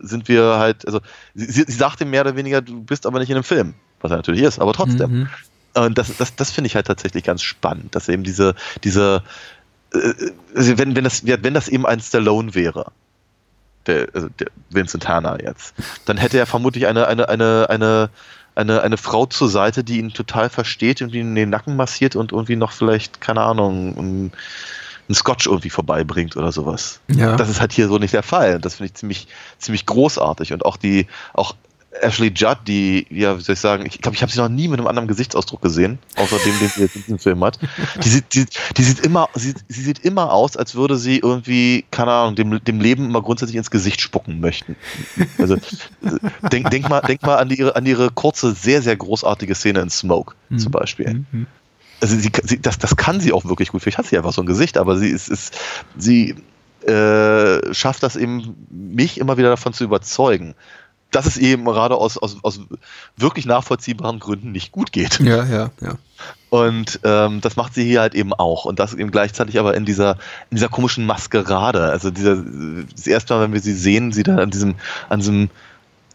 sind wir halt, also sie, sie sagt ihm mehr oder weniger, du bist aber nicht in einem Film, was er natürlich ist, aber trotzdem. Mhm. Und das, das, das finde ich halt tatsächlich ganz spannend, dass eben diese, diese, äh, also wenn, wenn, das, wenn das eben ein Stallone wäre, der, also der Vincent Hanna jetzt, dann hätte er vermutlich eine, eine, eine, eine, eine, eine Frau zur Seite, die ihn total versteht und ihn in den Nacken massiert und irgendwie noch vielleicht, keine Ahnung, ein, ein Scotch irgendwie vorbeibringt oder sowas. Ja. Das ist halt hier so nicht der Fall. Das finde ich ziemlich, ziemlich großartig. Und auch die, auch Ashley Judd, die, ja, wie soll ich sagen, ich glaube, ich habe sie noch nie mit einem anderen Gesichtsausdruck gesehen, außer dem, den sie jetzt in diesem Film hat. Die sieht, die, die sieht immer, sie, sie sieht immer aus, als würde sie irgendwie, keine Ahnung, dem, dem Leben immer grundsätzlich ins Gesicht spucken möchten. Also denk, denk mal, denk mal an ihre, an ihre kurze, sehr, sehr großartige Szene in Smoke zum Beispiel. Mhm. Also sie, sie, das, das kann sie auch wirklich gut. Vielleicht hat sie einfach so ein Gesicht, aber sie ist, ist sie äh, schafft das eben, mich immer wieder davon zu überzeugen, dass es eben gerade aus, aus, aus wirklich nachvollziehbaren Gründen nicht gut geht. Ja, ja, ja. Und ähm, das macht sie hier halt eben auch. Und das eben gleichzeitig aber in dieser, in dieser komischen Maskerade. Also dieser, das erste Mal, wenn wir sie sehen, sie da an diesem, an diesem,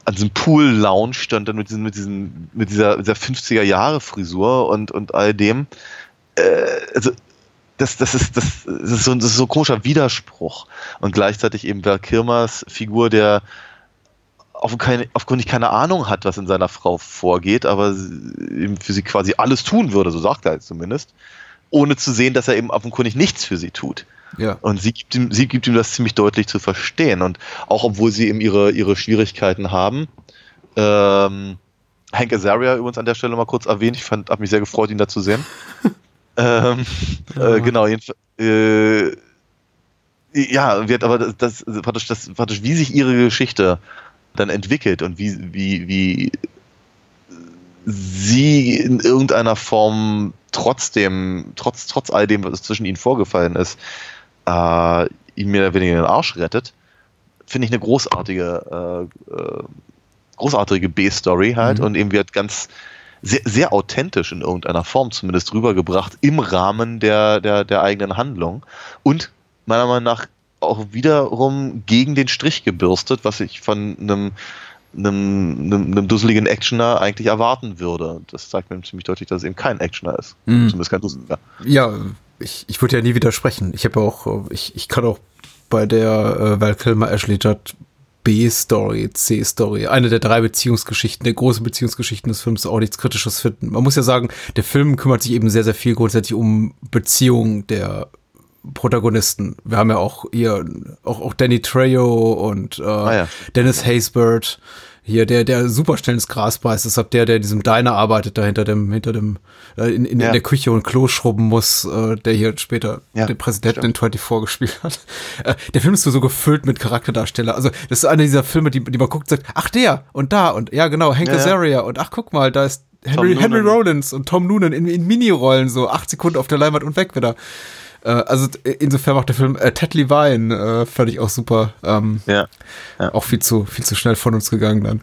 an diesem Pool-Lounge stand dann mit diesem, mit diesem, mit dieser, dieser 50er-Jahre-Frisur und, und all dem. Äh, also, das, das, ist, das, das, ist so, das ist so ein komischer Widerspruch. Und gleichzeitig eben Val Kilmers Figur, der auf keine, aufgrund keine Ahnung hat, was in seiner Frau vorgeht, aber eben für sie quasi alles tun würde, so sagt er jetzt zumindest, ohne zu sehen, dass er eben offenkundig nichts für sie tut. Ja. Und sie gibt ihm, sie gibt ihm das ziemlich deutlich zu verstehen. Und auch obwohl sie eben ihre, ihre Schwierigkeiten haben, ähm, Hank Azaria übrigens an der Stelle mal kurz erwähnt, ich fand, habe mich sehr gefreut, ihn da zu sehen. ähm, Ja. äh, genau, jedenfalls, äh, ja, wird aber das, das, praktisch, das, praktisch, wie sich ihre Geschichte dann entwickelt und wie, wie, wie sie in irgendeiner Form trotzdem, trotz, trotz all dem, was zwischen ihnen vorgefallen ist, äh, ihn mehr oder weniger den Arsch rettet, finde ich eine großartige, äh, äh, großartige B-Story halt Mhm. und eben wird ganz sehr, sehr authentisch in irgendeiner Form zumindest rübergebracht im Rahmen der, der, der eigenen Handlung und meiner Meinung nach auch wiederum gegen den Strich gebürstet, was ich von einem einem, einem, einem dusseligen Actioner eigentlich erwarten würde. Das zeigt mir ziemlich deutlich, dass es eben kein Actioner ist. Mhm. Zumindest kein dusseliger. Ja, ich, ich würde ja nie widersprechen. Ich habe ja auch, ich, ich kann auch bei der äh, Val Kilmer Ashley Judd B-Story, C-Story, eine der drei Beziehungsgeschichten, der großen Beziehungsgeschichten des Films auch nichts Kritisches finden. Man muss ja sagen, der Film kümmert sich eben sehr, sehr viel grundsätzlich um Beziehungen der Protagonisten. Wir haben ja auch hier auch, auch Danny Trejo und äh, Ah ja. Dennis Haysbert. Hier, der, der super schnell ins Gras beißt, deshalb der, der in diesem Diner arbeitet, da hinter dem, hinter dem, äh, in, in, Ja. in der Küche und Klo schrubben muss, äh, der hier später Ja, den Präsidenten in 24 gespielt hat. Äh, der Film ist so gefüllt mit Charakterdarsteller. Also, das ist einer dieser Filme, die, die man guckt und sagt, ach der und da und ja, genau, Hank Ja. Azaria und ach guck mal, da ist Henry, Henry. Rollins und Tom Noonan in, in Minirollen, so acht Sekunden auf der Leinwand und weg wieder. Äh, also insofern macht der Film äh, Ted Levine äh, fand ich auch super. Ähm, Ja. auch viel zu, viel zu schnell von uns gegangen dann.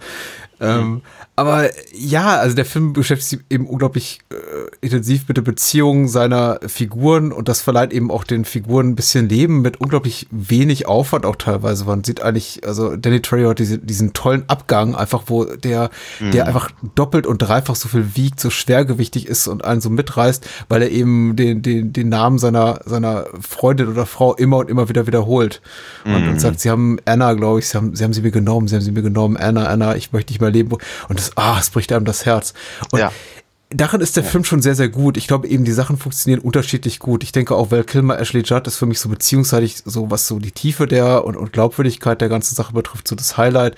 Ähm, aber ja, also der Film beschäftigt sich eben unglaublich äh, intensiv mit der Beziehung seiner Figuren und das verleiht eben auch den Figuren ein bisschen Leben mit unglaublich wenig Aufwand auch teilweise. Man sieht eigentlich, also Danny Trejo hat diese, diesen tollen Abgang, einfach wo der, der einfach doppelt und dreifach so viel wiegt, so schwergewichtig ist und einen so mitreißt, weil er eben den, den, den Namen seiner, seiner Freundin oder Frau immer und immer wieder wiederholt. Und, und sagt, sie haben Anna, glaube ich, sie haben, sie haben sie mir genommen, sie haben sie mir genommen, Anna, Anna, ich möchte nicht mehr leben. Und das, ah, es bricht einem das Herz. Und Ja. darin ist der Film schon sehr, sehr gut. Ich glaube eben, die Sachen funktionieren unterschiedlich gut. Ich denke auch, Val Kilmer, Ashley Judd ist für mich so beziehungsseitig so, was so die Tiefe der und, und Glaubwürdigkeit der ganzen Sache betrifft, so das Highlight.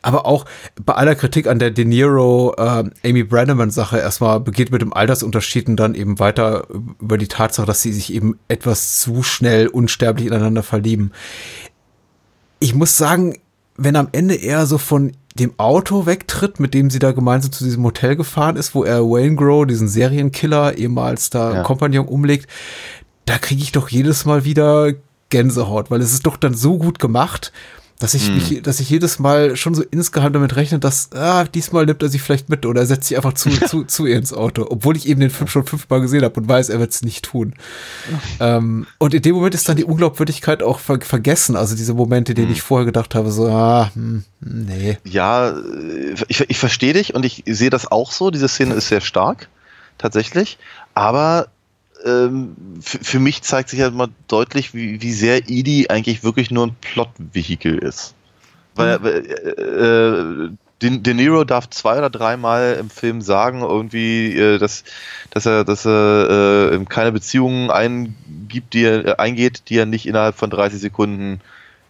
Aber auch bei aller Kritik an der De Niro, äh, Amy Brannaman Sache erstmal begeht mit dem Altersunterschied und dann eben weiter über die Tatsache, dass sie sich eben etwas zu schnell unsterblich ineinander verlieben. Ich muss sagen, wenn am Ende er so von dem Auto wegtritt, mit dem sie da gemeinsam zu diesem Hotel gefahren ist, wo er Wayne Grow, diesen Serienkiller, ehemals da Ja. Kompagnon umlegt, da kriege ich doch jedes Mal wieder Gänsehaut, weil es ist doch dann so gut gemacht, dass ich mich, dass ich jedes Mal schon so insgeheim damit rechne, dass ah, diesmal nimmt er sich vielleicht mit oder er setzt sich einfach zu, zu, zu ihr ins Auto, obwohl ich eben den Film schon fünfmal gesehen habe und weiß, er wird es nicht tun. Ähm, und in dem Moment ist dann die Unglaubwürdigkeit auch ver vergessen, also diese Momente, denen ich vorher gedacht habe, so, ah, hm, nee. Ja, äh, ich, ich verstehe dich und ich sehe das auch so. Diese Szene ist sehr stark, tatsächlich. Aber ähm, für, mich zeigt sich halt mal deutlich, wie, wie sehr Edie eigentlich wirklich nur ein Plot-Vehikel ist. Weil, weil äh, De, De Niro darf zwei oder dreimal im Film sagen, irgendwie, äh, dass, dass er, dass er äh, keine Beziehungen eingibt, die er, äh, eingeht, die er nicht innerhalb von 30 Sekunden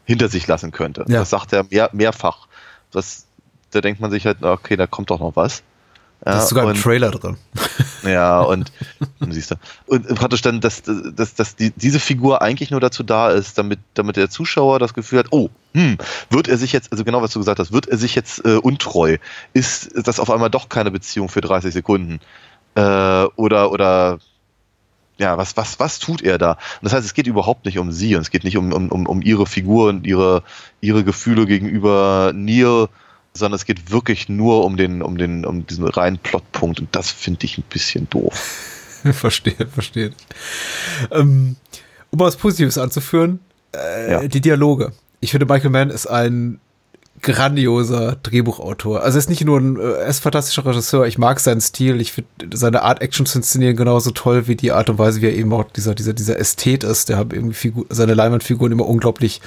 hinter sich lassen könnte. Ja. Das sagt er mehr, mehrfach. Das, da denkt man sich halt, okay, da kommt doch noch was. Da ist sogar ein und- Trailer drin. ja, und siehst du. Und praktisch dann, dass, dass, dass die, diese Figur eigentlich nur dazu da ist, damit, damit der Zuschauer das Gefühl hat, oh, hm, wird er sich jetzt, also genau was du gesagt hast, wird er sich jetzt äh, untreu? Ist das auf einmal doch keine Beziehung für 30 Sekunden? Äh, oder, oder ja, was, was, was tut er da? Und das heißt, es geht überhaupt nicht um sie und es geht nicht um, um, um, um ihre Figur und ihre, ihre Gefühle gegenüber Neil, sondern es geht wirklich nur um den, um den, um diesen reinen Plotpunkt und das finde ich ein bisschen doof. verstehe, verstehe. Ähm, um was Positives anzuführen, äh, Ja. die Dialoge. Ich finde, Michael Mann ist ein grandioser Drehbuchautor. Also er ist nicht nur ein, äh, er ist ein fantastischer Regisseur. Ich mag seinen Stil. Ich finde seine Art, Action zu inszenieren, genauso toll wie die Art und Weise, wie er eben auch dieser, dieser, dieser Ästhet ist. Der hat irgendwie Figur, seine Leinwandfiguren immer unglaublich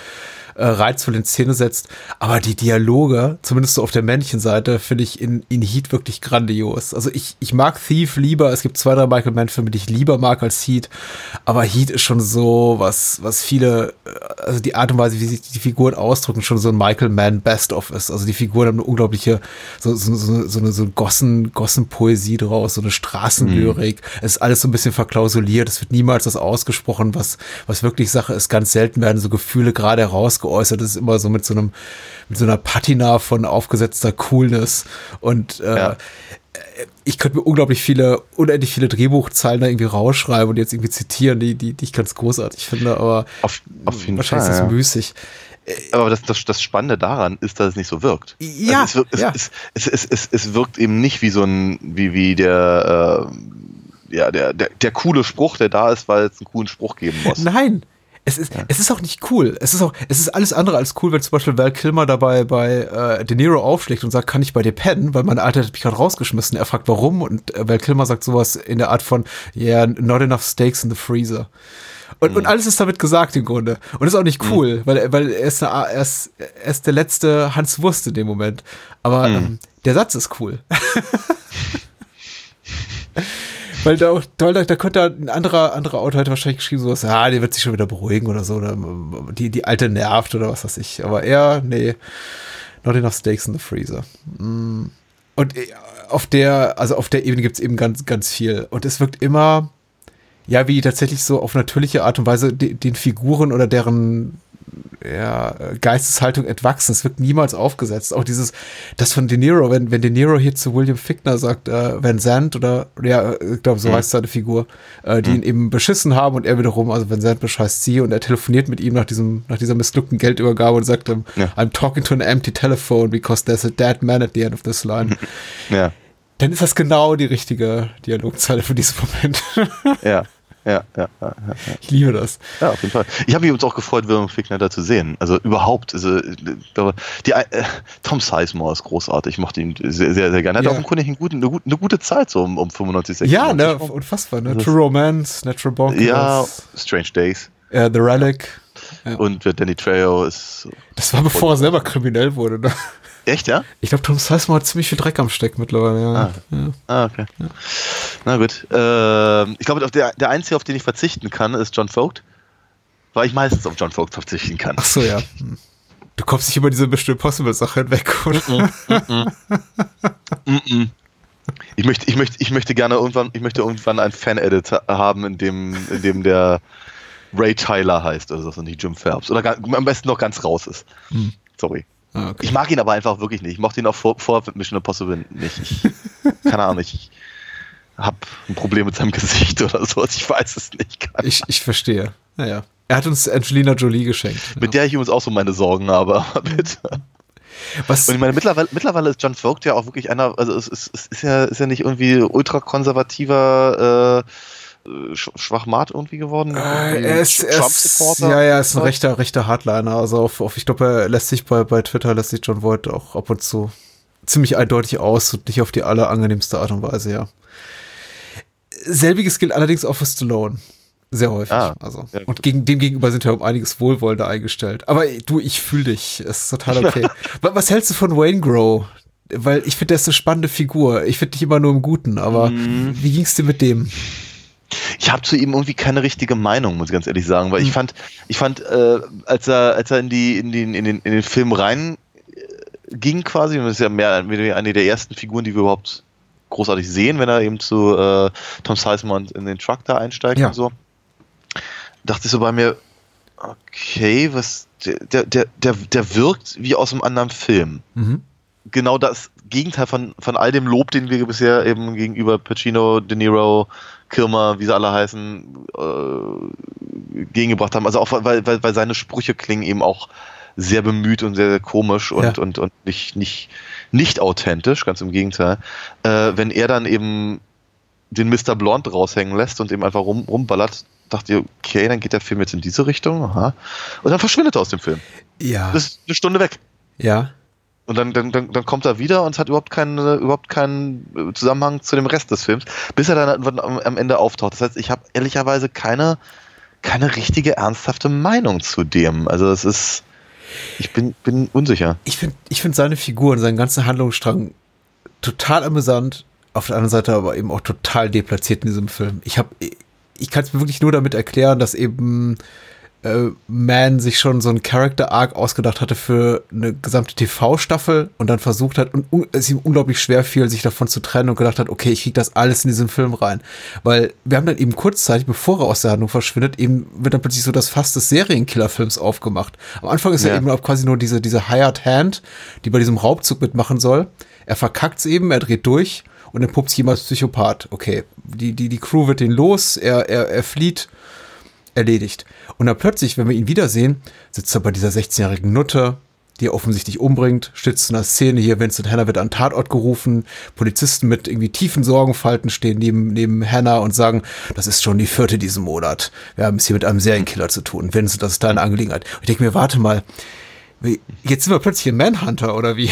äh, reizvoll in Szene setzt. Aber die Dialoge, zumindest so auf der Männchenseite, finde ich in, in Heat wirklich grandios. Also ich, ich mag Thief lieber. Es gibt zwei, drei Michael Mann-Filme, die ich lieber mag als Heat. Aber Heat ist schon so, was, was viele, äh, also die Art und Weise, wie sich die Figuren ausdrücken, schon so ein Michael Mann Best-of ist. Also die Figuren haben eine unglaubliche, so, so, so, so eine, so eine Gossen, Gossenpoesie draus, so eine Straßenlyrik. Es ist alles so ein bisschen verklausuliert. Es wird niemals das ausgesprochen, was, was wirklich Sache ist. Ganz selten werden so Gefühle gerade herausgeäußert. Das ist immer so mit so einem, mit so einer Patina von aufgesetzter Coolness. Und äh, Ja. ich könnte mir unglaublich viele, unendlich viele Drehbuchzeilen da irgendwie rausschreiben und jetzt irgendwie zitieren, die, die, die ich ganz großartig finde, aber Auf, auf jeden wahrscheinlich Fall. ist das ja. müßig. Aber das, das, das Spannende daran ist, dass es nicht so wirkt. Ja, also es, wirkt, es, ja. es, es, es, es, es wirkt eben nicht wie so ein, wie, wie der, äh, ja, der, der, der coole Spruch, der da ist, weil es einen coolen Spruch geben muss. Nein, Es ist, es ist auch nicht cool. Es ist auch, es ist alles andere als cool, wenn zum Beispiel Val Kilmer dabei bei äh, De Niro aufschlägt und sagt, kann ich bei dir pennen, weil mein Alter hat mich gerade rausgeschmissen. Er fragt, warum und äh, Val Kilmer sagt sowas in der Art von, yeah, not enough steaks in the freezer. Und, und alles ist damit gesagt im Grunde. Und ist auch nicht cool, weil, weil er, ist eine, er, ist, er ist der letzte Hans Wurst in dem Moment. Aber ähm, der Satz ist cool. Weil da, auch, da, da könnte ein anderer, anderer Autor hätte wahrscheinlich geschrieben, sowas, ah, der wird sich schon wieder beruhigen oder so, oder die, die alte nervt oder was weiß ich. Aber er, nee, not enough steaks in the freezer. Mm. Und äh, auf der, also auf der Ebene gibt es eben ganz, ganz viel. Und es wirkt immer, ja, wie tatsächlich so auf natürliche Art und Weise den, den Figuren oder deren ja, Geisteshaltung entwachsen. Es wird niemals aufgesetzt. Auch dieses, das von De Niro, wenn, wenn De Niro hier zu William Fickner sagt, äh, Van Zandt oder, ja, ich glaube, so mhm. heißt seine Figur, äh, die mhm. ihn eben beschissen haben und er wiederum, also Van Zandt bescheißt sie und er telefoniert mit ihm nach diesem, nach dieser missglückten Geldübergabe und sagt ihm, ja. I'm talking to an empty telephone because there's a dead man at the end of this line. Ja. Dann ist das genau die richtige Dialogzeile für diesen Moment. Ja. Ja, ja, ja, ja, Ich liebe das. Ja, auf jeden Fall. Ich habe mich uns auch gefreut, William Fickner da zu sehen. Also überhaupt, also, die, äh, Tom Sizemore ist großartig. Ich mochte ihn sehr, sehr, sehr gerne. Er hat ja. auch im Grunde eine, gute, eine gute Zeit so um, um 95, 96. Ja, ne, unfassbar. Ne? True Romance, Natural Bonkers. Ja, Strange Days. Ja, The Relic. Ja. Und Danny Trejo ist. Das war bevor er selber kriminell wurde, ne? Echt, ja? Ich glaube, Tom Sizemore hat ziemlich viel Dreck am Steck mittlerweile, ja. Ah, ja. ah okay. Ja. Na gut. Äh, ich glaube, der, der Einzige, auf den ich verzichten kann, ist John Vogt. Weil ich meistens auf John Vogt verzichten kann. Ach so, ja. Hm. Du kommst nicht über diese Mission Possible-Sache hinweg, oder? Mm -mm. Ich möchte, ich möchte, ich möchte gerne irgendwann, ich möchte irgendwann ein Fan-Edit haben, in dem, in dem der Ray Tyler heißt oder so, und nicht Jim Phelps. Oder am besten noch ganz raus ist. Hm. Sorry. Ah, okay. Ich mag ihn aber einfach wirklich nicht. Ich mochte ihn auch vor, vor Mission Impossible nicht. Ich, keine Ahnung, ich habe ein Problem mit seinem Gesicht oder so. Ich weiß es nicht. Ich, ich verstehe. Naja. Er hat uns Angelina Jolie geschenkt. Mit ja. der ich übrigens auch so meine Sorgen habe, aber bitte. Was? Und ich meine, mittlerweile, mittlerweile ist John Vogt ja auch wirklich einer, also es, es, es ist, ja, ist ja nicht irgendwie ultrakonservativer äh, Schwachmat irgendwie geworden? Äh, er ist, Trump Supporter. Ja, ja, er ist ein rechter, rechter Hardliner. Also auf, auf ich glaube, er lässt sich bei, bei Twitter lässt sich John Voight auch ab und zu ziemlich eindeutig aus und nicht auf die allerangenehmste Art und Weise, ja. Selbiges gilt allerdings auch für Stallone. Sehr häufig. Ah, also. Ja, und gegen, dem gegenüber sind wir um einiges wohlwollender eingestellt. Aber du, ich fühle dich. Es ist total okay. Was hältst du von Wayne Grow? Weil ich finde, der ist eine spannende Figur. Ich finde dich immer nur im Guten, aber mm. wie ging's dir mit dem? Ich habe zu ihm irgendwie keine richtige Meinung, muss ich ganz ehrlich sagen, weil ich hm. fand, ich fand, äh, als er, als er in die, in den, in den, in den Film rein äh, ging quasi, und das ist ja mehr eine der ersten Figuren, die wir überhaupt großartig sehen, wenn er eben zu äh, Tom Sizemore in den Truck da einsteigt ja. und so, dachte ich so bei mir, okay, was, der, der, der, der wirkt wie aus einem anderen Film. Mhm. Genau das Gegenteil von, von all dem Lob, den wir bisher eben gegenüber Pacino, De Niro, Kirmer, wie sie alle heißen, äh, gegengebracht haben. Also auch weil, weil, weil seine Sprüche klingen eben auch sehr bemüht und sehr, sehr komisch und, ja. und, und nicht, nicht, nicht authentisch, ganz im Gegenteil. Äh, wenn er dann eben den Mr. Blonde raushängen lässt und eben einfach rum, rumballert, dachte ich, okay, dann geht der Film jetzt in diese Richtung. Aha. Und dann verschwindet er aus dem Film. Ja. Das ist eine Stunde weg. Ja. Und dann, dann, dann, kommt er wieder und hat überhaupt keinen, überhaupt keinen Zusammenhang zu dem Rest des Films, bis er dann am Ende auftaucht. Das heißt, ich habe ehrlicherweise keine, keine richtige ernsthafte Meinung zu dem. Also es ist, ich bin, bin unsicher. Ich finde ich find seine Figur und seinen ganzen Handlungsstrang total amüsant, auf der anderen Seite aber eben auch total deplatziert in diesem Film. Ich ich kann es mir wirklich nur damit erklären, dass eben äh, Man sich schon so einen Character Arc ausgedacht hatte für eine gesamte TV-Staffel und dann versucht hat und es ihm unglaublich schwer fiel, sich davon zu trennen und gedacht hat, okay, ich krieg das alles in diesen Film rein. Weil wir haben dann eben kurzzeitig, bevor er aus der Handlung verschwindet, eben wird dann plötzlich so das Fass des Serienkiller-Films aufgemacht. Am Anfang ist ja. er eben quasi nur diese, diese Hired Hand, die bei diesem Raubzug mitmachen soll. Er verkackt's eben, er dreht durch und dann puppt sich jemand Psychopath. Okay, die, die, die Crew wird ihn los, er, er, er flieht erledigt. Und dann plötzlich, wenn wir ihn wiedersehen, sitzt er bei dieser 16-jährigen Nutte, die er offensichtlich umbringt. Steht zu einer Szene hier, Vincent Hannah wird an den Tatort gerufen. Polizisten mit irgendwie tiefen Sorgenfalten stehen neben, neben Hannah und sagen, das ist schon die vierte diesen Monat. Wir haben es hier mit einem Serienkiller zu tun. Vincent, das ist deine Angelegenheit. Und ich denke mir, warte mal, jetzt sind wir plötzlich ein Manhunter oder wie?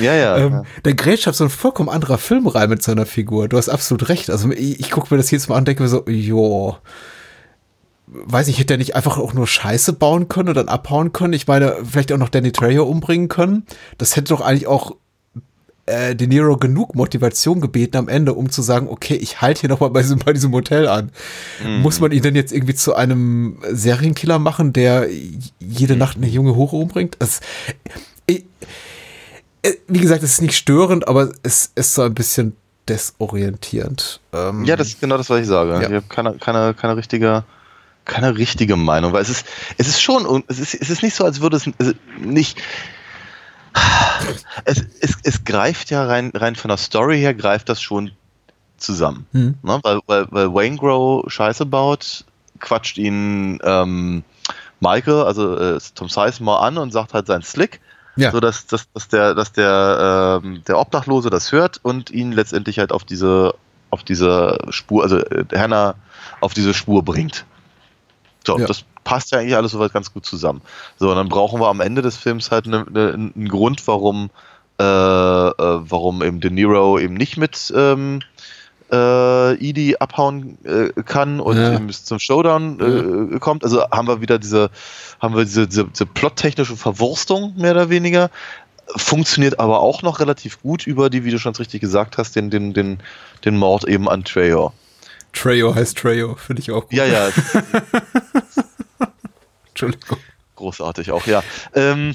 Ja, ja. ähm, ja. Der Grätsch hat so ein vollkommen anderer Film rein mit seiner Figur. Du hast absolut recht. Also ich, ich gucke mir das jedes Mal an und denke mir so, jo, weiß ich, hätte er nicht einfach auch nur Scheiße bauen können und dann abhauen können? Ich meine, vielleicht auch noch Danny Trejo umbringen können. Das hätte doch eigentlich auch äh, De Niro genug Motivation gebeten am Ende, um zu sagen, okay, ich halte hier nochmal bei diesem, bei diesem Hotel an. Muss man ihn denn jetzt irgendwie zu einem Serienkiller machen, der jede Nacht eine junge Hure umbringt? Das, ich, äh, wie gesagt, es ist nicht störend, aber es ist so ein bisschen desorientierend. Ähm, Ja, das ist genau das, was ich sage. Ja. Ich habe keine, keine, keine richtige, keine richtige Meinung, weil es ist, es ist schon, es ist, es ist nicht so, als würde es also nicht. Es, es, es greift ja rein, rein von der Story her, greift das schon zusammen. Hm. Ne? Weil, weil, weil Wayne Grow Scheiße baut, quatscht ihn ähm, Michael, also äh, Tom Sizemore an und sagt halt sein Slick Ja. so dass, dass, dass der, dass der, ähm, der Obdachlose das hört und ihn letztendlich halt auf diese, auf diese Spur, also äh, Hannah auf diese Spur bringt. So, Ja. das passt ja eigentlich alles soweit ganz gut zusammen. So, und dann brauchen wir am Ende des Films halt ne, ne, einen Grund, warum, äh, äh, warum eben De Niro eben nicht mit ähm, äh, Edie abhauen äh, kann und Ja. eben bis zum Showdown äh, kommt. Also haben wir wieder diese, haben wir diese, diese, diese plottechnische Verwurstung mehr oder weniger. Funktioniert aber auch noch relativ gut über die, wie du schon richtig gesagt hast, den, den, den, den Mord eben an Trejo. Trejo heißt Trejo, finde ich auch gut. Ja, ja, Entschuldigung. großartig auch, ja. Ähm,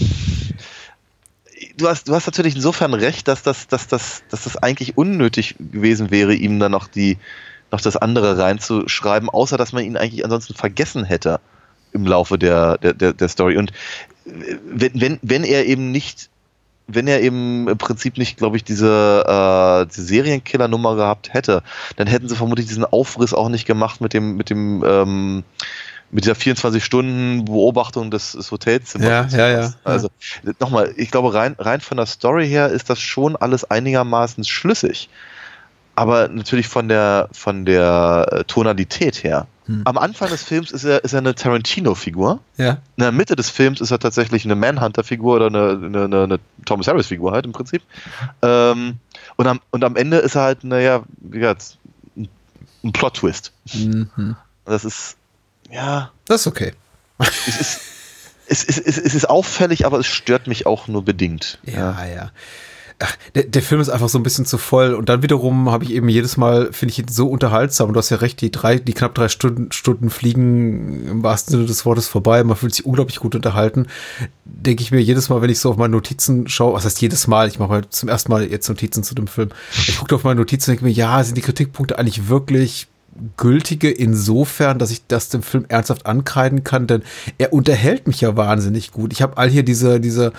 du, hast, du hast natürlich insofern recht, dass das, dass, das, dass das eigentlich unnötig gewesen wäre, ihm dann noch, die, noch das andere reinzuschreiben, außer dass man ihn eigentlich ansonsten vergessen hätte im Laufe der, der, der, der Story. Und wenn, wenn, wenn er eben nicht wenn er eben im Prinzip nicht, glaube ich, diese, äh, diese Serienkiller-Nummer gehabt hätte, dann hätten sie vermutlich diesen Aufriss auch nicht gemacht mit dem, mit dem, ähm, mit dieser 24-Stunden-Beobachtung des, des Hotelzimmers. Ja, ja, ja. Also, nochmal, ich glaube, rein, rein von der Story her ist das schon alles einigermaßen schlüssig. Aber natürlich von der, von der äh, Tonalität her. Hm. Am Anfang des Films ist er, ist er eine Tarantino-Figur. Ja. In der Mitte des Films ist er tatsächlich eine Manhunter-Figur oder eine, eine, eine, eine Thomas Harris-Figur halt im Prinzip. Ähm, und, am, und am Ende ist er halt, naja, wie gesagt, ein, Plot-Twist. Mhm. Das ist, ja, Das ist okay. es ist, es, ist, es, ist, es ist auffällig, aber es stört mich auch nur bedingt. Ja, ja. Ach, der, der Film ist einfach so ein bisschen zu voll. Und dann wiederum habe ich eben jedes Mal, finde ich ihn so unterhaltsam. Und du hast ja recht, die drei, die knapp drei Stunden, Stunden fliegen im wahrsten Sinne des Wortes vorbei, man fühlt sich unglaublich gut unterhalten, denke ich mir jedes Mal, wenn ich so auf meine Notizen schaue, was heißt jedes Mal, ich mache halt zum ersten Mal jetzt Notizen zu dem Film, ich gucke auf meine Notizen und denke mir, ja, sind die Kritikpunkte eigentlich wirklich gültige insofern, dass ich das dem Film ernsthaft ankreiden kann, denn er unterhält mich ja wahnsinnig gut. Ich habe all hier diese, diese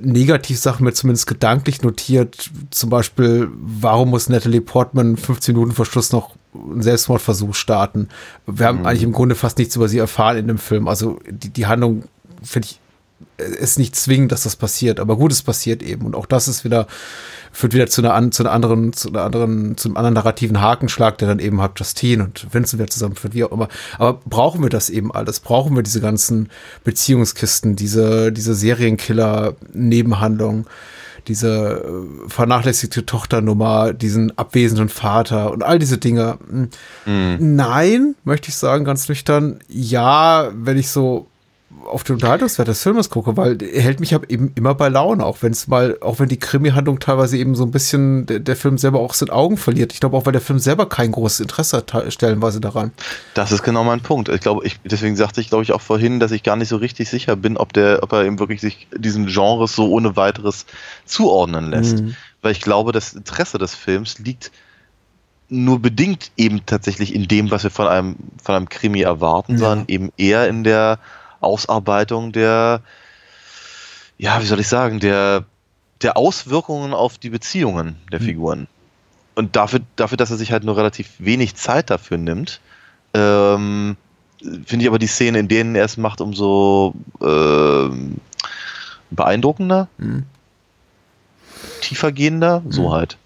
Negativsachen mir zumindest gedanklich notiert. Zum Beispiel, warum muss Natalie Portman 15 Minuten vor Schluss noch einen Selbstmordversuch starten? Wir haben eigentlich im Grunde fast nichts über sie erfahren in dem Film. Also die, die Handlung, finde ich, ist nicht zwingend, dass das passiert, aber gut, es passiert eben. Und auch das ist wieder, führt wieder zu einer, zu einer anderen, zu einer anderen, zu einem anderen narrativen Hakenschlag, der dann eben halt Justine und Vincent wieder zusammenführt, wie auch immer. Aber brauchen wir das eben alles? Brauchen wir diese ganzen Beziehungskisten, diese, diese Serienkiller-Nebenhandlungen? diese äh, vernachlässigte Tochternummer, diesen abwesenden Vater und all diese Dinge. Hm. Nein, möchte ich sagen, ganz nüchtern. Ja, wenn ich so auf den Unterhaltungswert des Filmes gucke, weil er hält mich eben immer bei Laune, auch wenn es mal, auch wenn die Krimi-Handlung teilweise eben so ein bisschen der, der Film selber auch den Augen verliert. Ich glaube auch, weil der Film selber kein großes Interesse hat, stellenweise daran. Das ist genau mein Punkt. Ich glaube, ich, deswegen sagte ich, glaube ich, auch vorhin, dass ich gar nicht so richtig sicher bin, ob der, ob er eben wirklich sich diesen Genres so ohne weiteres zuordnen lässt. Mhm. Weil ich glaube, das Interesse des Films liegt nur bedingt eben tatsächlich in dem, was wir von einem, von einem Krimi erwarten, Ja. sondern eben eher in der Ausarbeitung der, ja, wie soll ich sagen, der, der Auswirkungen auf die Beziehungen der Mhm. Figuren. Und dafür, dafür, dass er sich halt nur relativ wenig Zeit dafür nimmt, ähm, finde ich aber die Szene, in denen er es macht, umso, ähm, beeindruckender, Mhm. tiefergehender, so halt.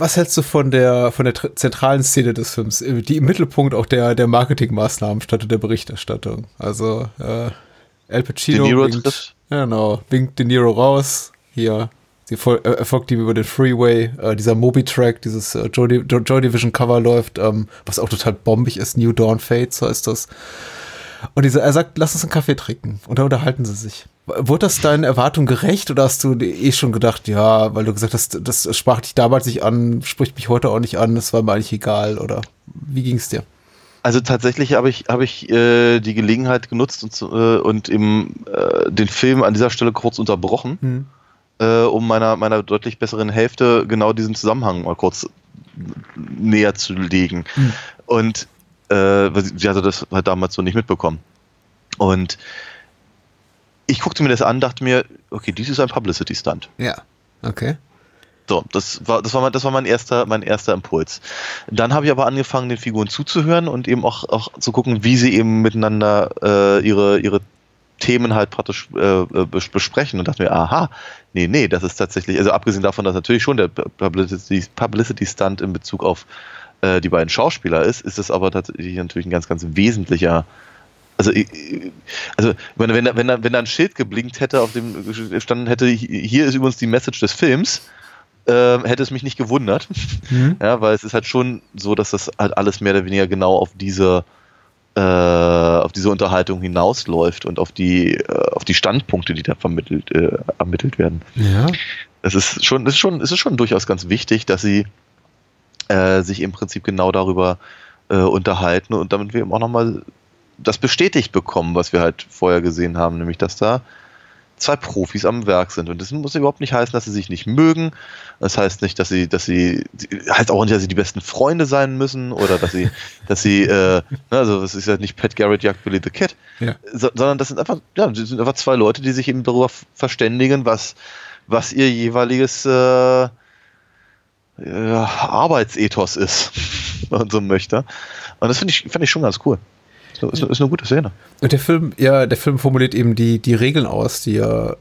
Was hältst du von der, von der tr- zentralen Szene des Films, äh, die im Mittelpunkt auch der, der Marketingmaßnahmen statt der Berichterstattung? Also, äh, Al Pacino De Niro winkt, genau, winkt De Niro raus, hier, sie fol- äh, erfolgt ihm über den Freeway, äh, dieser Moby-Track, dieses äh, Joy, Joy Division Cover läuft, ähm, was auch total bombig ist, New Dawn Fates heißt das. Und dieser, er sagt, lass uns einen Kaffee trinken. Und da unterhalten sie sich. Wurde das deinen Erwartungen gerecht oder hast du eh schon gedacht, ja, weil du gesagt hast, das sprach dich damals nicht an, spricht mich heute auch nicht an, das war mir eigentlich egal oder wie ging es dir? Also tatsächlich habe ich, habe ich äh, die Gelegenheit genutzt und, äh, und im, äh, den Film an dieser Stelle kurz unterbrochen, äh, um meiner, meiner deutlich besseren Hälfte genau diesen Zusammenhang mal kurz näher zu legen. Mhm. Und äh, sie hatte das halt damals so nicht mitbekommen. Und ich guckte mir das an, dachte mir, okay, dies ist ein Publicity-Stunt. Ja. Okay. So, das war, das war, mein, das war mein, erster, mein erster Impuls. Dann habe ich aber angefangen, den Figuren zuzuhören und eben auch, auch zu gucken, wie sie eben miteinander äh, ihre, ihre Themen halt praktisch äh, äh, bes- besprechen und dachte mir, aha, nee, nee, das ist tatsächlich, also abgesehen davon, dass natürlich schon der Publicity, Publicity Stunt in Bezug auf äh, die beiden Schauspieler ist, ist es aber tatsächlich natürlich ein ganz, ganz wesentlicher also, also wenn, da- wenn, da- wenn da ein Schild geblinkt hätte, auf dem gestanden hätte, hier ist übrigens die Message des Films, ähm, hätte es mich nicht gewundert. Mhm. Ja, weil es ist halt schon so, dass das halt alles mehr oder weniger genau auf diese, äh, auf diese Unterhaltung hinausläuft und auf die, äh, auf die Standpunkte, die da vermittelt, äh, ermittelt werden. Ja. Es ist schon, es ist schon, es ist schon durchaus ganz wichtig, dass sie äh, sich im Prinzip genau darüber äh, unterhalten und damit wir eben auch nochmal das bestätigt bekommen, was wir halt vorher gesehen haben, nämlich dass da zwei Profis am Werk sind. Und das muss überhaupt nicht heißen, dass sie sich nicht mögen. Das heißt nicht, dass sie, dass sie, heißt auch nicht, dass sie die besten Freunde sein müssen oder dass sie, dass sie, äh, ne, also es ist ja nicht Pat Garrett jagt Billy the Kid, Ja. so, sondern das sind einfach, ja, das sind einfach zwei Leute, die sich eben darüber verständigen, was, was ihr jeweiliges äh, äh, Arbeitsethos ist, wenn man so möchte. Und das finde ich, finde ich schon ganz cool. Ist, ist eine gute Szene. Und der Film, ja, der Film formuliert eben die, die Regeln aus, die er,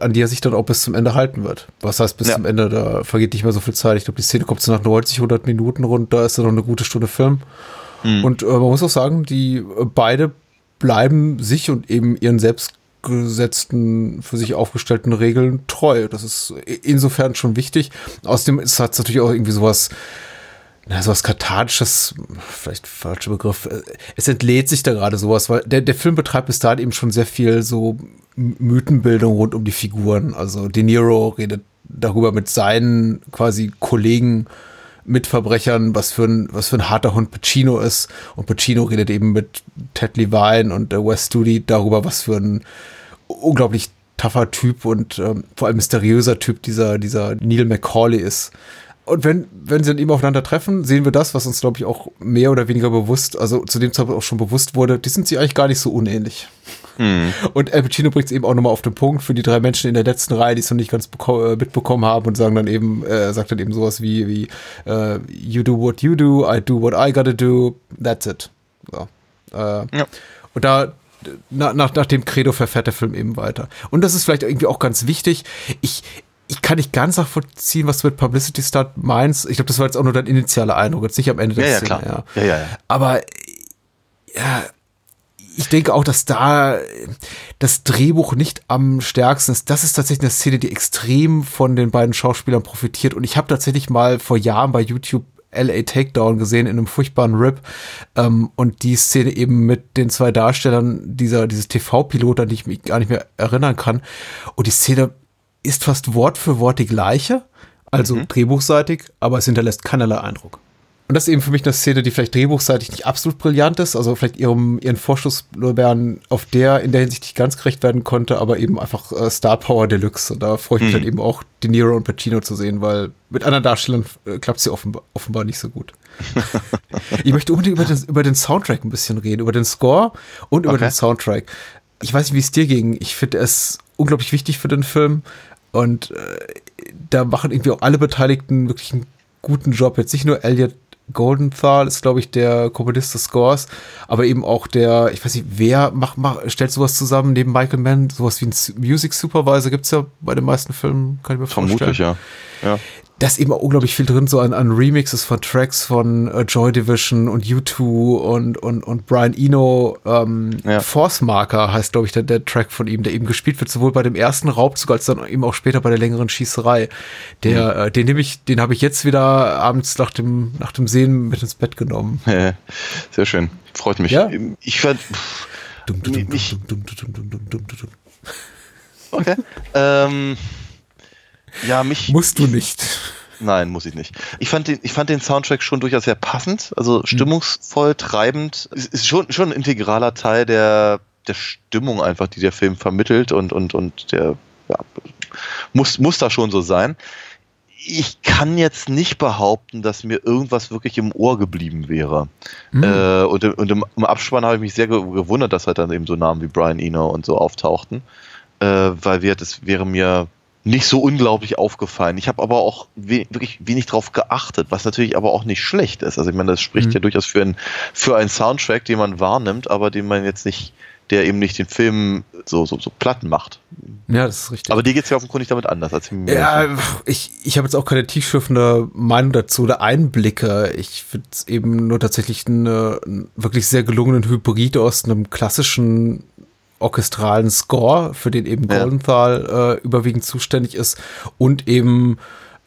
äh, an die er sich dann auch bis zum Ende halten wird. Was heißt bis Ja. zum Ende, da vergeht nicht mehr so viel Zeit. Ich glaube, die Szene kommt so nach 90, 100 Minuten rund, da ist dann noch eine gute Stunde Film. Und äh, man muss auch sagen, die äh, beide bleiben sich und eben ihren selbstgesetzten, für sich aufgestellten Regeln treu. Das ist insofern schon wichtig. Außerdem ist es natürlich auch irgendwie sowas, na, sowas kathartisches, vielleicht falscher Begriff. Es entlädt sich da gerade sowas, weil der, der Film betreibt bis dahin eben schon sehr viel so Mythenbildung rund um die Figuren. Also De Niro redet darüber mit seinen quasi Kollegen, Mitverbrechern, was für ein, was für ein harter Hund Pacino ist. Und Pacino redet eben mit Ted Levine und äh, Wes Studi darüber, was für ein unglaublich tougher Typ und ähm, vor allem mysteriöser Typ dieser, dieser Neil McCauley ist. Und wenn, wenn sie dann eben aufeinander treffen, sehen wir das, was uns, glaube ich, auch mehr oder weniger bewusst, also zu dem Zeitpunkt auch schon bewusst wurde, die sind sich eigentlich gar nicht so unähnlich. Und Al Pacino bringt es eben auch nochmal auf den Punkt für die drei Menschen in der letzten Reihe, die es noch nicht ganz äh, mitbekommen haben und sagen dann eben, äh, sagt dann eben sowas wie, wie äh, You do what you do, I do what I gotta do, that's it. So. Äh, Ja. Und da, na, nach, nach dem Credo verfährt der Film eben weiter. Und das ist vielleicht irgendwie auch ganz wichtig. Ich, ich kann nicht ganz nachvollziehen, was du mit Publicity Start meinst. Ich glaube, das war jetzt auch nur dein initialer Eindruck, jetzt nicht am Ende der Ja, ja, Szene. klar. Ja, ja, ja. Aber ja, ich denke auch, dass da das Drehbuch nicht am stärksten ist. Das ist tatsächlich eine Szene, die extrem von den beiden Schauspielern profitiert. Und ich habe tatsächlich mal vor Jahren bei YouTube LA Takedown gesehen in einem furchtbaren Rip ähm, und die Szene eben mit den zwei Darstellern dieser dieses TV-Pilot, an die ich mich gar nicht mehr erinnern kann. Und die Szene ist fast Wort für Wort die gleiche, also drehbuchseitig, aber es hinterlässt keinerlei Eindruck. Und das ist eben für mich eine Szene, die vielleicht drehbuchseitig nicht absolut brillant ist, also vielleicht ihrem, ihren Vorschusslorbeeren auf der in der Hinsicht nicht ganz gerecht werden konnte, aber eben einfach äh, Star Power Deluxe. Und da freue ich mich dann eben auch, De Niro und Pacino zu sehen, weil mit anderen Darstellern äh, klappt sie offenbar, offenbar nicht so gut. ich möchte unbedingt über den, über den Soundtrack ein bisschen reden, über den Score und über Okay. den Soundtrack. Ich weiß nicht, wie es dir ging. Ich finde es unglaublich wichtig für den Film und äh, da machen irgendwie auch alle Beteiligten wirklich einen guten Job. Jetzt nicht nur Elliot Goldenthal ist, glaube ich, der Komponist des Scores, aber eben auch der, ich weiß nicht, wer macht, macht, stellt sowas zusammen neben Michael Mann, sowas wie ein Music Supervisor gibt es ja bei den meisten Filmen, kann ich mir Vermutlich, vorstellen. ja. ja. Da ist eben auch unglaublich viel drin, so an, an Remixes von Tracks von äh, Joy Division und U2 und, und, und Brian Eno. Ähm, Ja. Force Marker heißt, glaube ich, der, der Track von ihm, der eben gespielt wird, sowohl bei dem ersten Raubzug als dann eben auch später bei der längeren Schießerei. Der, äh, den nehme ich, den habe ich jetzt wieder abends nach dem, nach dem Sehen mit ins Bett genommen. Sehr schön. Freut mich. Ja. Ich fand. Okay. ähm, ja, mich. Musst du nicht. Nein, muss ich nicht. Ich fand den, ich fand den Soundtrack schon durchaus sehr passend, also stimmungsvoll, treibend. Es ist schon, schon ein integraler Teil der, der Stimmung einfach, die der Film vermittelt und, und, und der, ja, muss, muss da schon so sein. Ich kann jetzt nicht behaupten, dass mir irgendwas wirklich im Ohr geblieben wäre. Äh, und, im- und im, im Abspann habe ich mich sehr ge- gewundert, dass halt dann eben so Namen wie Brian Eno und so auftauchten. Äh, weil wir, das wäre mir nicht so unglaublich aufgefallen. Ich habe aber auch we wirklich wenig drauf geachtet, was natürlich aber auch nicht schlecht ist. Also ich meine, das spricht Mhm. ja durchaus für, ein, für einen Soundtrack, den man wahrnimmt, aber den man jetzt nicht, der eben nicht den Film so, so, so platt macht. Ja, das ist richtig. Aber dir geht's ja offenkundig damit anders als mir. Ja, ich, ich habe jetzt auch keine tiefschürfende Meinung dazu oder Einblicke. Ich finde es eben nur tatsächlich eine, einen wirklich sehr gelungenen Hybrid aus einem klassischen orchestralen Score, für den eben Ja. Goldenthal äh, überwiegend zuständig ist und eben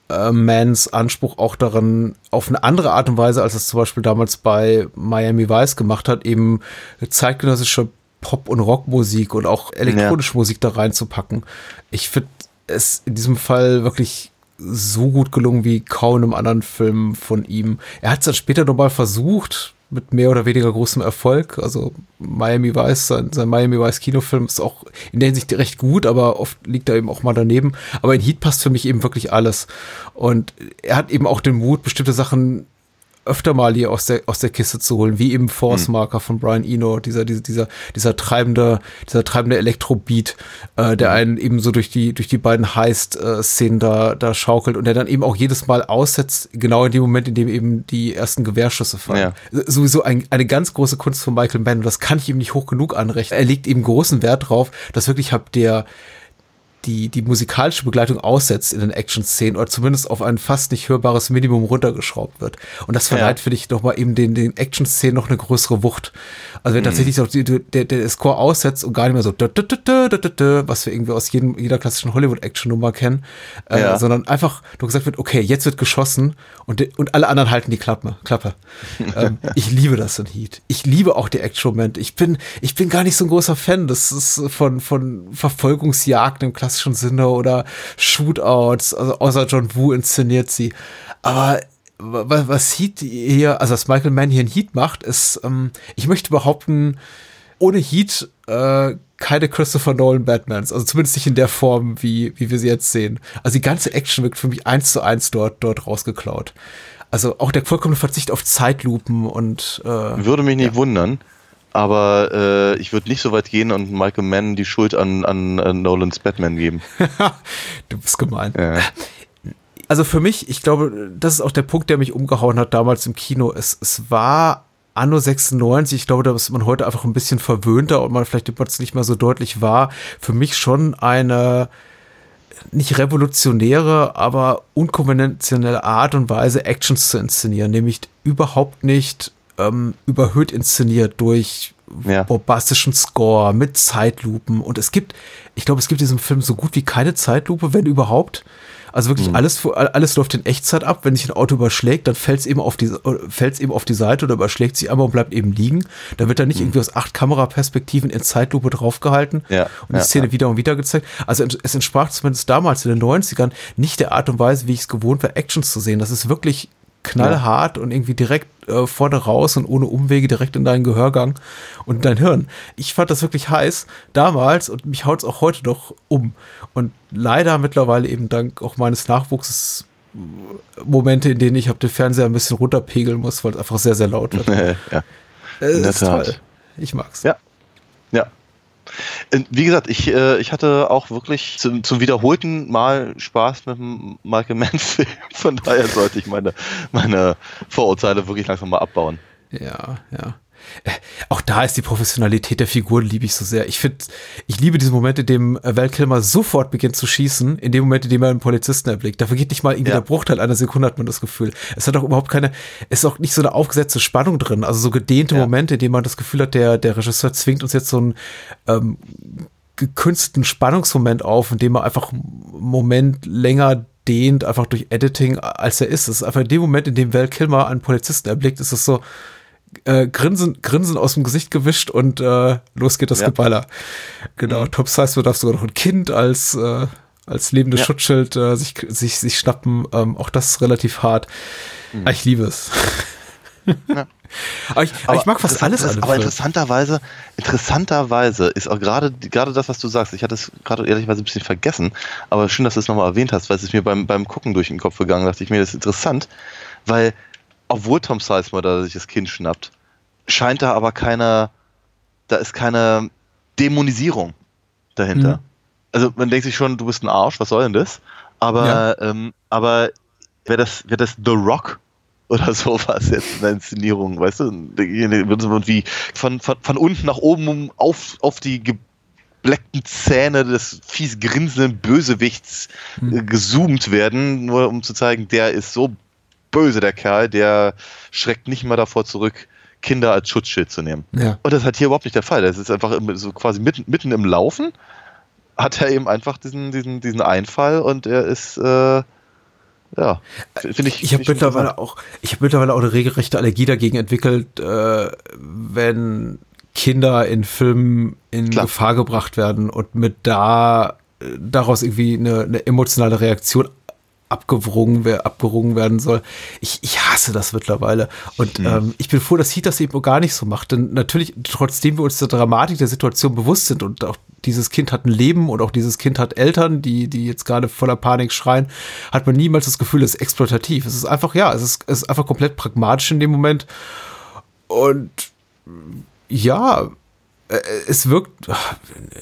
äh, Mans Anspruch auch daran, auf eine andere Art und Weise, als es zum Beispiel damals bei Miami Vice gemacht hat, eben zeitgenössische Pop- und Rockmusik und auch elektronische Musik da reinzupacken. Ich finde es in diesem Fall wirklich so gut gelungen wie kaum in einem anderen Film von ihm. Er hat es dann später nochmal versucht, mit mehr oder weniger großem Erfolg. Also Miami Vice, sein, sein Miami Vice Kinofilm ist auch in der Hinsicht recht gut, aber oft liegt er eben auch mal daneben. Aber in Heat passt für mich eben wirklich alles. Und er hat eben auch den Mut, bestimmte Sachen öfter mal hier aus der, aus der Kiste zu holen, wie eben Force Marker von Brian Eno, dieser, dieser, dieser, dieser treibende, dieser treibende Elektrobeat, äh, der einen eben so durch die, durch die beiden Heist-Szenen da, da schaukelt und der dann eben auch jedes Mal aussetzt, genau in dem Moment, in dem eben die ersten Gewehrschüsse fallen. Ja. Sowieso ein, eine ganz große Kunst von Michael Mann und das kann ich ihm nicht hoch genug anrechnen. Er legt eben großen Wert drauf, dass wirklich habt der, die, die musikalische Begleitung aussetzt in den Action-Szenen oder zumindest auf ein fast nicht hörbares Minimum runtergeschraubt wird. Und das verleiht, Ja. finde ich, nochmal eben den, den Action-Szenen noch eine größere Wucht. Also Mhm. wenn tatsächlich so die, der, der Score aussetzt und gar nicht mehr so, was wir irgendwie aus jedem, jeder klassischen Hollywood-Action-Nummer kennen, äh, Ja. sondern einfach nur gesagt wird, okay, jetzt wird geschossen und, und alle anderen halten die Klappe. Klappe. ähm, ich liebe das in Heat. Ich liebe auch die Action-Momente. Ich bin, ich bin gar nicht so ein großer Fan. Das ist von, von Verfolgungsjagden im klassischen Sinne oder Shootouts. Also außer John Woo inszeniert sie. Aber wa- was Heat hier, also was Michael Mann hier in Heat macht, ist, ähm, ich möchte behaupten, ohne Heat äh, keine Christopher Nolan Batmans. Also zumindest nicht in der Form, wie, wie wir sie jetzt sehen. Also die ganze Action wirkt für mich eins zu eins dort, dort rausgeklaut. Also auch der vollkommene Verzicht auf Zeitlupen und äh, Würde mich nicht wundern. Aber äh, ich würde nicht so weit gehen und Michael Mann die Schuld an, an, an Nolans Batman geben. du bist gemein. Ja. Also für mich, ich glaube, das ist auch der Punkt, der mich umgehauen hat damals im Kino. Es, es war Anno 96, ich glaube, da ist man heute einfach ein bisschen verwöhnter und man vielleicht es nicht mehr so deutlich war. Für mich schon eine nicht revolutionäre, aber unkonventionelle Art und Weise, Actions zu inszenieren, nämlich überhaupt nicht ähm, überhöht inszeniert durch Ja. bombastischen Score mit Zeitlupen. Und es gibt, ich glaube, es gibt in diesem Film so gut wie keine Zeitlupe, wenn überhaupt. Also wirklich alles, alles läuft in Echtzeit ab. Wenn sich ein Auto überschlägt, dann fällt es eben auf die, fällt's eben auf die Seite oder überschlägt sich einmal und bleibt eben liegen. Da wird dann nicht irgendwie aus acht Kameraperspektiven in Zeitlupe draufgehalten Ja, und die ja, Szene ja. wieder und wieder gezeigt. Also es entsprach zumindest damals in den 90ern nicht der Art und Weise, wie ich es gewohnt war, Actions zu sehen. Das ist wirklich knallhart und irgendwie direkt äh, vorne raus und ohne Umwege direkt in deinen Gehörgang und in dein Hirn. Ich fand das wirklich heiß damals und mich haut es auch heute noch um. Und leider mittlerweile eben dank auch meines Nachwuchses äh, Momente, in denen ich hab den Fernseher ein bisschen runterpegeln muss, weil es einfach sehr, sehr laut wird. ja. Äh, in der Tat. toll. Ich mag's. Ja. Ja. Äh, Wie gesagt, ich, äh, ich hatte auch wirklich zum, zum wiederholten Mal Spaß mit dem Michael Mann-Film. Von daher sollte ich meine, meine Vorurteile wirklich langsam mal abbauen. Ja, ja. Äh, Auch da ist die Professionalität der Figuren liebe ich so sehr. Ich finde, ich liebe diesen Moment, in dem äh, Val Kilmer sofort beginnt zu schießen, in dem Moment, in dem er einen Polizisten erblickt. Da vergeht nicht mal irgendwie Ja. der Bruchteil einer Sekunde, hat man das Gefühl. Es hat auch überhaupt keine, es ist auch nicht so eine aufgesetzte Spannung drin, also so gedehnte Ja. Momente, in denen man das Gefühl hat, der, der Regisseur zwingt uns jetzt so einen ähm, gekünstelten Spannungsmoment auf, in dem er einfach einen Moment länger dehnt, einfach durch Editing, als er ist. Es ist einfach in dem Moment, in dem Val Kilmer einen Polizisten erblickt, ist es so, äh, Grinsen, Grinsen aus dem Gesicht gewischt und äh, los geht das Ja. Geballer. Genau, Mhm. Tom Sizemore darf sogar noch ein Kind als, äh, als lebendes Ja. Schutzschild äh, sich, sich, sich schnappen. Ähm, auch das ist relativ hart. Ah, Ich liebe es. aber, ich, aber ich mag fast alles an Aber interessanterweise, interessanterweise ist auch gerade gerade das, was du sagst. Ich hatte es gerade ehrlicherweise ein bisschen vergessen, aber schön, dass du es nochmal erwähnt hast, weil es ist mir beim, beim Gucken durch den Kopf gegangen. Dachte ich mir, das ist interessant, weil obwohl Tom Sizemore da sich das Kind schnappt, scheint da aber keine, da ist keine Dämonisierung dahinter. Mhm. Also man denkt sich schon, du bist ein Arsch, was soll denn das? Aber, ähm, aber wäre das, wäre das The Rock oder sowas jetzt in der Inszenierung, weißt du? Da Würden sie irgendwie von, von, von unten nach oben auf, auf die gebleckten Zähne des fies grinsenden Bösewichts äh, gezoomt werden, nur um zu zeigen, der ist so böse, der Kerl, der schreckt nicht mal davor zurück, Kinder als Schutzschild zu nehmen. Ja. Und das ist halt hier überhaupt nicht der Fall. Das ist einfach so quasi mitten, mitten im Laufen hat er eben einfach diesen, diesen, diesen Einfall und er ist, äh, ja, finde ich. Ich habe mittlerweile auch, ich habe mittlerweile auch eine regelrechte Allergie dagegen entwickelt, äh, wenn Kinder in Filmen in Klar. Gefahr gebracht werden und mit da äh, daraus irgendwie eine, eine emotionale Reaktion abgewrungen, abgerungen werden soll. Ich, ich hasse das mittlerweile. Und ähm, ich bin froh, dass Heat das eben gar nicht so macht. Denn natürlich, trotzdem wir uns der Dramatik der Situation bewusst sind und auch dieses Kind hat ein Leben und auch dieses Kind hat Eltern, die, die jetzt gerade voller Panik schreien, hat man niemals das Gefühl, es ist exploitativ. Es ist einfach, ja, es ist, es ist einfach komplett pragmatisch in dem Moment. Und ja, es wirkt,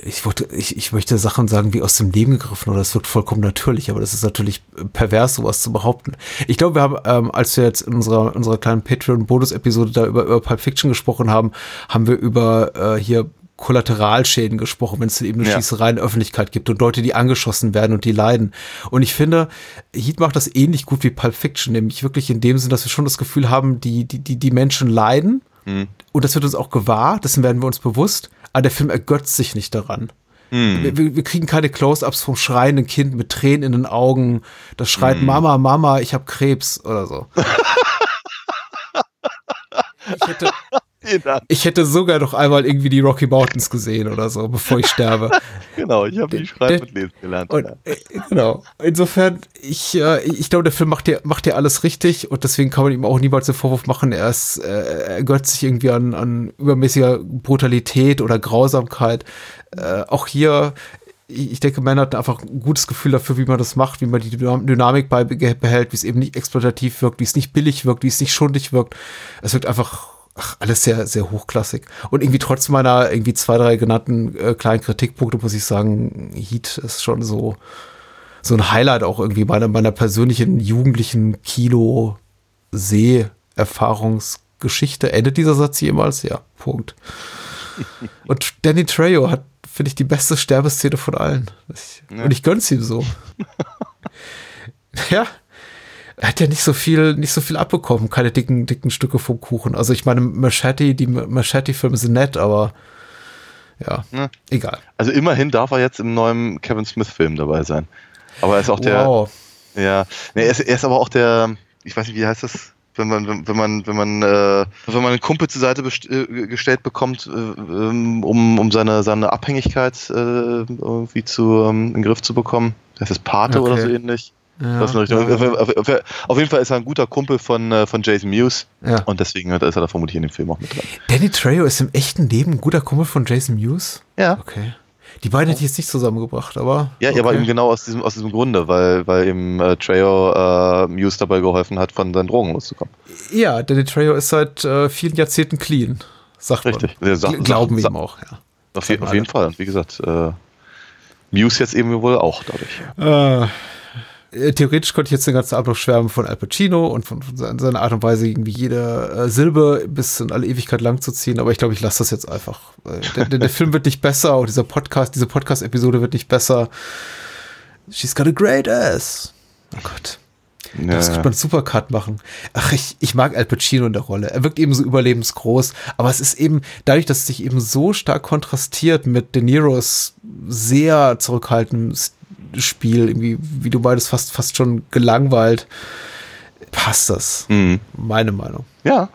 ich, wollte, ich, ich möchte Sachen sagen wie aus dem Leben gegriffen oder es wirkt vollkommen natürlich, aber das ist natürlich pervers, sowas zu behaupten. Ich glaube, wir haben, ähm, als wir jetzt in unserer, unserer kleinen Patreon-Bonus-Episode da über, über Pulp Fiction gesprochen haben, haben wir über äh, hier Kollateralschäden gesprochen, wenn es eben eine Ja. Schießerei in der Öffentlichkeit gibt und Leute, die angeschossen werden und die leiden. Und ich finde, Heat macht das ähnlich gut wie Pulp Fiction, nämlich wirklich in dem Sinn, dass wir schon das Gefühl haben, die, die, die, die Menschen leiden Hm. Und das wird uns auch gewahr, dessen werden wir uns bewusst, aber der Film ergötzt sich nicht daran. Hm. Wir, wir, kriegen keine Close-ups vom schreienden Kind mit Tränen in den Augen, das schreit Hm. Mama, Mama, ich habe Krebs oder so. ich, hätte. Ich hätte sogar noch einmal irgendwie die Rocky Mountains gesehen oder so, bevor ich sterbe. Genau, ich habe die Schreiben und Lesen gelernt. Und, ja. äh, genau. Insofern, ich, äh, ich glaube, der Film macht ja, macht ja alles richtig und deswegen kann man ihm auch niemals den Vorwurf machen, er ist, äh, er gehört sich irgendwie an, an übermäßiger Brutalität oder Grausamkeit. Äh, auch hier, ich denke, Man hat einfach ein gutes Gefühl dafür, wie man das macht, wie man die Dynam- Dynamik beibehält, wie es eben nicht exploitativ wirkt, wie es nicht billig wirkt, wie es nicht schundig wirkt. Es wirkt einfach ach, alles sehr, sehr hochklassig. Und irgendwie trotz meiner irgendwie zwei, drei genannten äh, kleinen Kritikpunkte muss ich sagen, Heat ist schon so, so ein Highlight auch irgendwie meiner, meiner persönlichen jugendlichen Kino-Seh-Erfahrungsgeschichte. Endet dieser Satz jemals? Ja, Punkt. Und Danny Trejo hat, finde ich, die beste Sterbeszene von allen. Ich, Und ich gönn's ihm so. ja. Er hat ja nicht so viel, nicht so viel abbekommen, keine dicken, dicken Stücke vom Kuchen. Also ich meine, Machete, die Machete-Filme sind nett, aber ja, Ja. egal. Also immerhin darf er jetzt im neuen Kevin Smith-Film dabei sein. Aber er ist auch der. wow. Ja. Nee, er, ist, er ist aber auch der. Ich weiß nicht, wie heißt das? Wenn man, wenn, man, wenn man, äh, wenn man einen Kumpel zur Seite äh, gestellt bekommt, äh, ähm, um, um seine, seine Abhängigkeit äh, irgendwie zu, ähm, in den Griff zu bekommen. Das ist Pate Okay. oder so ähnlich. Ja. Auf, auf, auf jeden Fall ist er ein guter Kumpel von, äh, von Jason Mewes ja. und deswegen ist er da vermutlich in dem Film auch mit drin. Danny Trejo ist im echten Leben ein guter Kumpel von Jason Mewes? Ja. Okay. Die beiden hätte ich jetzt nicht zusammengebracht, aber. Ja, okay. aber eben genau aus diesem, aus diesem Grunde, weil, weil eben äh, Trejo äh, Muse dabei geholfen hat, von seinen Drogen loszukommen. Ja, Danny Trejo ist seit äh, vielen Jahrzehnten clean, sagt Richtig. man. Sagt- Gl- Glauben wir ihm auch, ja. Auf, je, auf jeden Fall. Und wie gesagt, äh, Muse jetzt eben wohl auch dadurch. Äh, theoretisch könnte ich jetzt den ganzen Abend noch schwärmen von Al Pacino und von, von seiner Art und Weise, irgendwie jede äh, Silbe bis in alle Ewigkeit lang zu ziehen, aber ich glaube, ich lasse das jetzt einfach. Der, der, der Film wird nicht besser und dieser Podcast, diese Podcast-Episode wird nicht besser. She's got a great ass. Oh Gott. Ja, Das könnte man Supercut machen. Ach, ich, ich mag Al Pacino in der Rolle. Er wirkt eben so überlebensgroß, aber es ist eben, dadurch, dass es sich eben so stark kontrastiert mit De Niros sehr zurückhaltendem Spiel, irgendwie, wie du meinst, fast, fast schon gelangweilt, passt das. Mhm. Meine Meinung. Ja,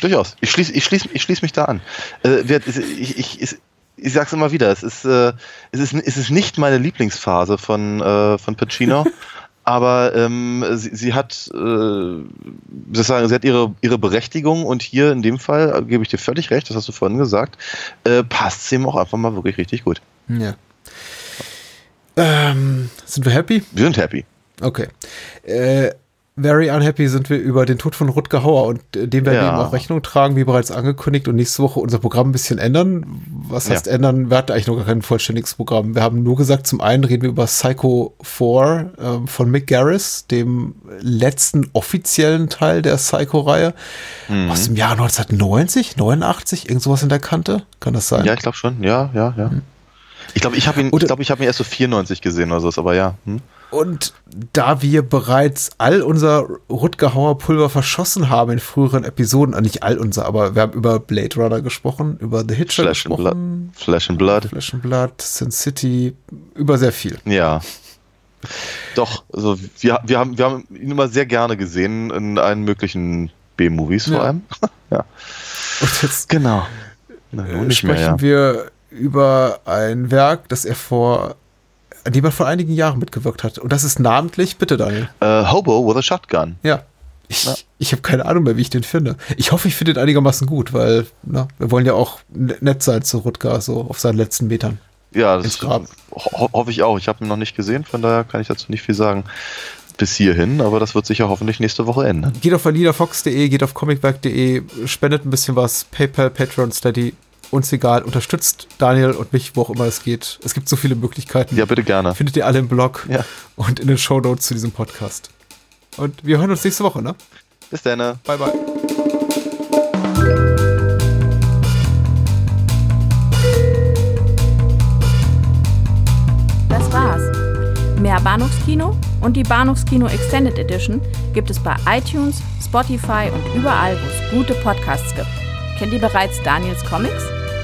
durchaus. Ich schließe ich schließ, ich schließ mich da an. Äh, ich, ich, ich, ich sag's immer wieder, es ist, äh, es ist, es ist nicht meine Lieblingsphase von, äh, von Pacino, aber ähm, sie, sie hat, äh, wie soll ich sagen, sie hat ihre, ihre Berechtigung und hier in dem Fall, äh, gebe ich dir völlig recht, das hast du vorhin gesagt, äh, passt sie ihm auch einfach mal wirklich richtig gut. Ja. Ähm, sind wir happy? Wir sind happy. Okay. Äh, very unhappy sind wir über den Tod von Rutger Hauer und äh, dem werden wir Ja. ihm auch Rechnung tragen, wie bereits angekündigt und nächste Woche unser Programm ein bisschen ändern. Was heißt Ja. ändern? Wir hatten eigentlich noch gar kein vollständiges Programm. Wir haben nur gesagt, zum einen reden wir über Psycho 4 ähm, von Mick Garris, dem letzten offiziellen Teil der Psycho-Reihe aus dem Jahr 1990, 89, irgend sowas in der Kante. Kann das sein? Ja, ich glaube schon. Ja, ja, ja. Ich glaube, ich habe ihn, Oder- ich glaube, ich habe ihn erst so 94 gesehen oder so, aber ja. Hm? Und da wir bereits all unser Rutger Hauer Pulver verschossen haben in früheren Episoden, äh, nicht all unser, aber wir haben über Blade Runner gesprochen, über The Hitcher and Blood. gesprochen, Flesh and Blood. Flash and Blood, Sin City, über sehr viel. Ja. Doch, also wir, wir, haben, wir haben ihn immer sehr gerne gesehen in allen möglichen B-Movies vor Ja. allem. ja. Und jetzt Genau. Na, äh, sprechen mehr, ja. wir über ein Werk, das er vor, an dem er vor einigen Jahren mitgewirkt hat. Und das ist namentlich, bitte Daniel. Äh, Hobo with a Shotgun. Ja. Ich, Ja. ich habe keine Ahnung mehr, wie ich den finde. Ich hoffe, ich finde ihn einigermaßen gut, weil na, wir wollen ja auch ne- nett sein zu Rutger, so auf seinen letzten Metern. Ja, das ho hoffe ich auch. Ich habe ihn noch nicht gesehen, von daher kann ich dazu nicht viel sagen. Bis hierhin, aber das wird sich ja hoffentlich nächste Woche ändern. Geht auf validafox.de, geht auf comicwerk.de, spendet ein bisschen was, PayPal, Patreon, Steady, uns egal, unterstützt Daniel und mich, wo auch immer es geht. Es gibt so viele Möglichkeiten. Ja, bitte gerne. Findet ihr alle im Blog Ja. und in den Shownotes zu diesem Podcast. Und wir hören uns nächste Woche, ne? Bis dann. Bye, bye. Das war's. Mehr Bahnhofskino und die Bahnhofskino Extended Edition gibt es bei iTunes, Spotify und überall, wo es gute Podcasts gibt. Kennt ihr bereits Daniels Comics?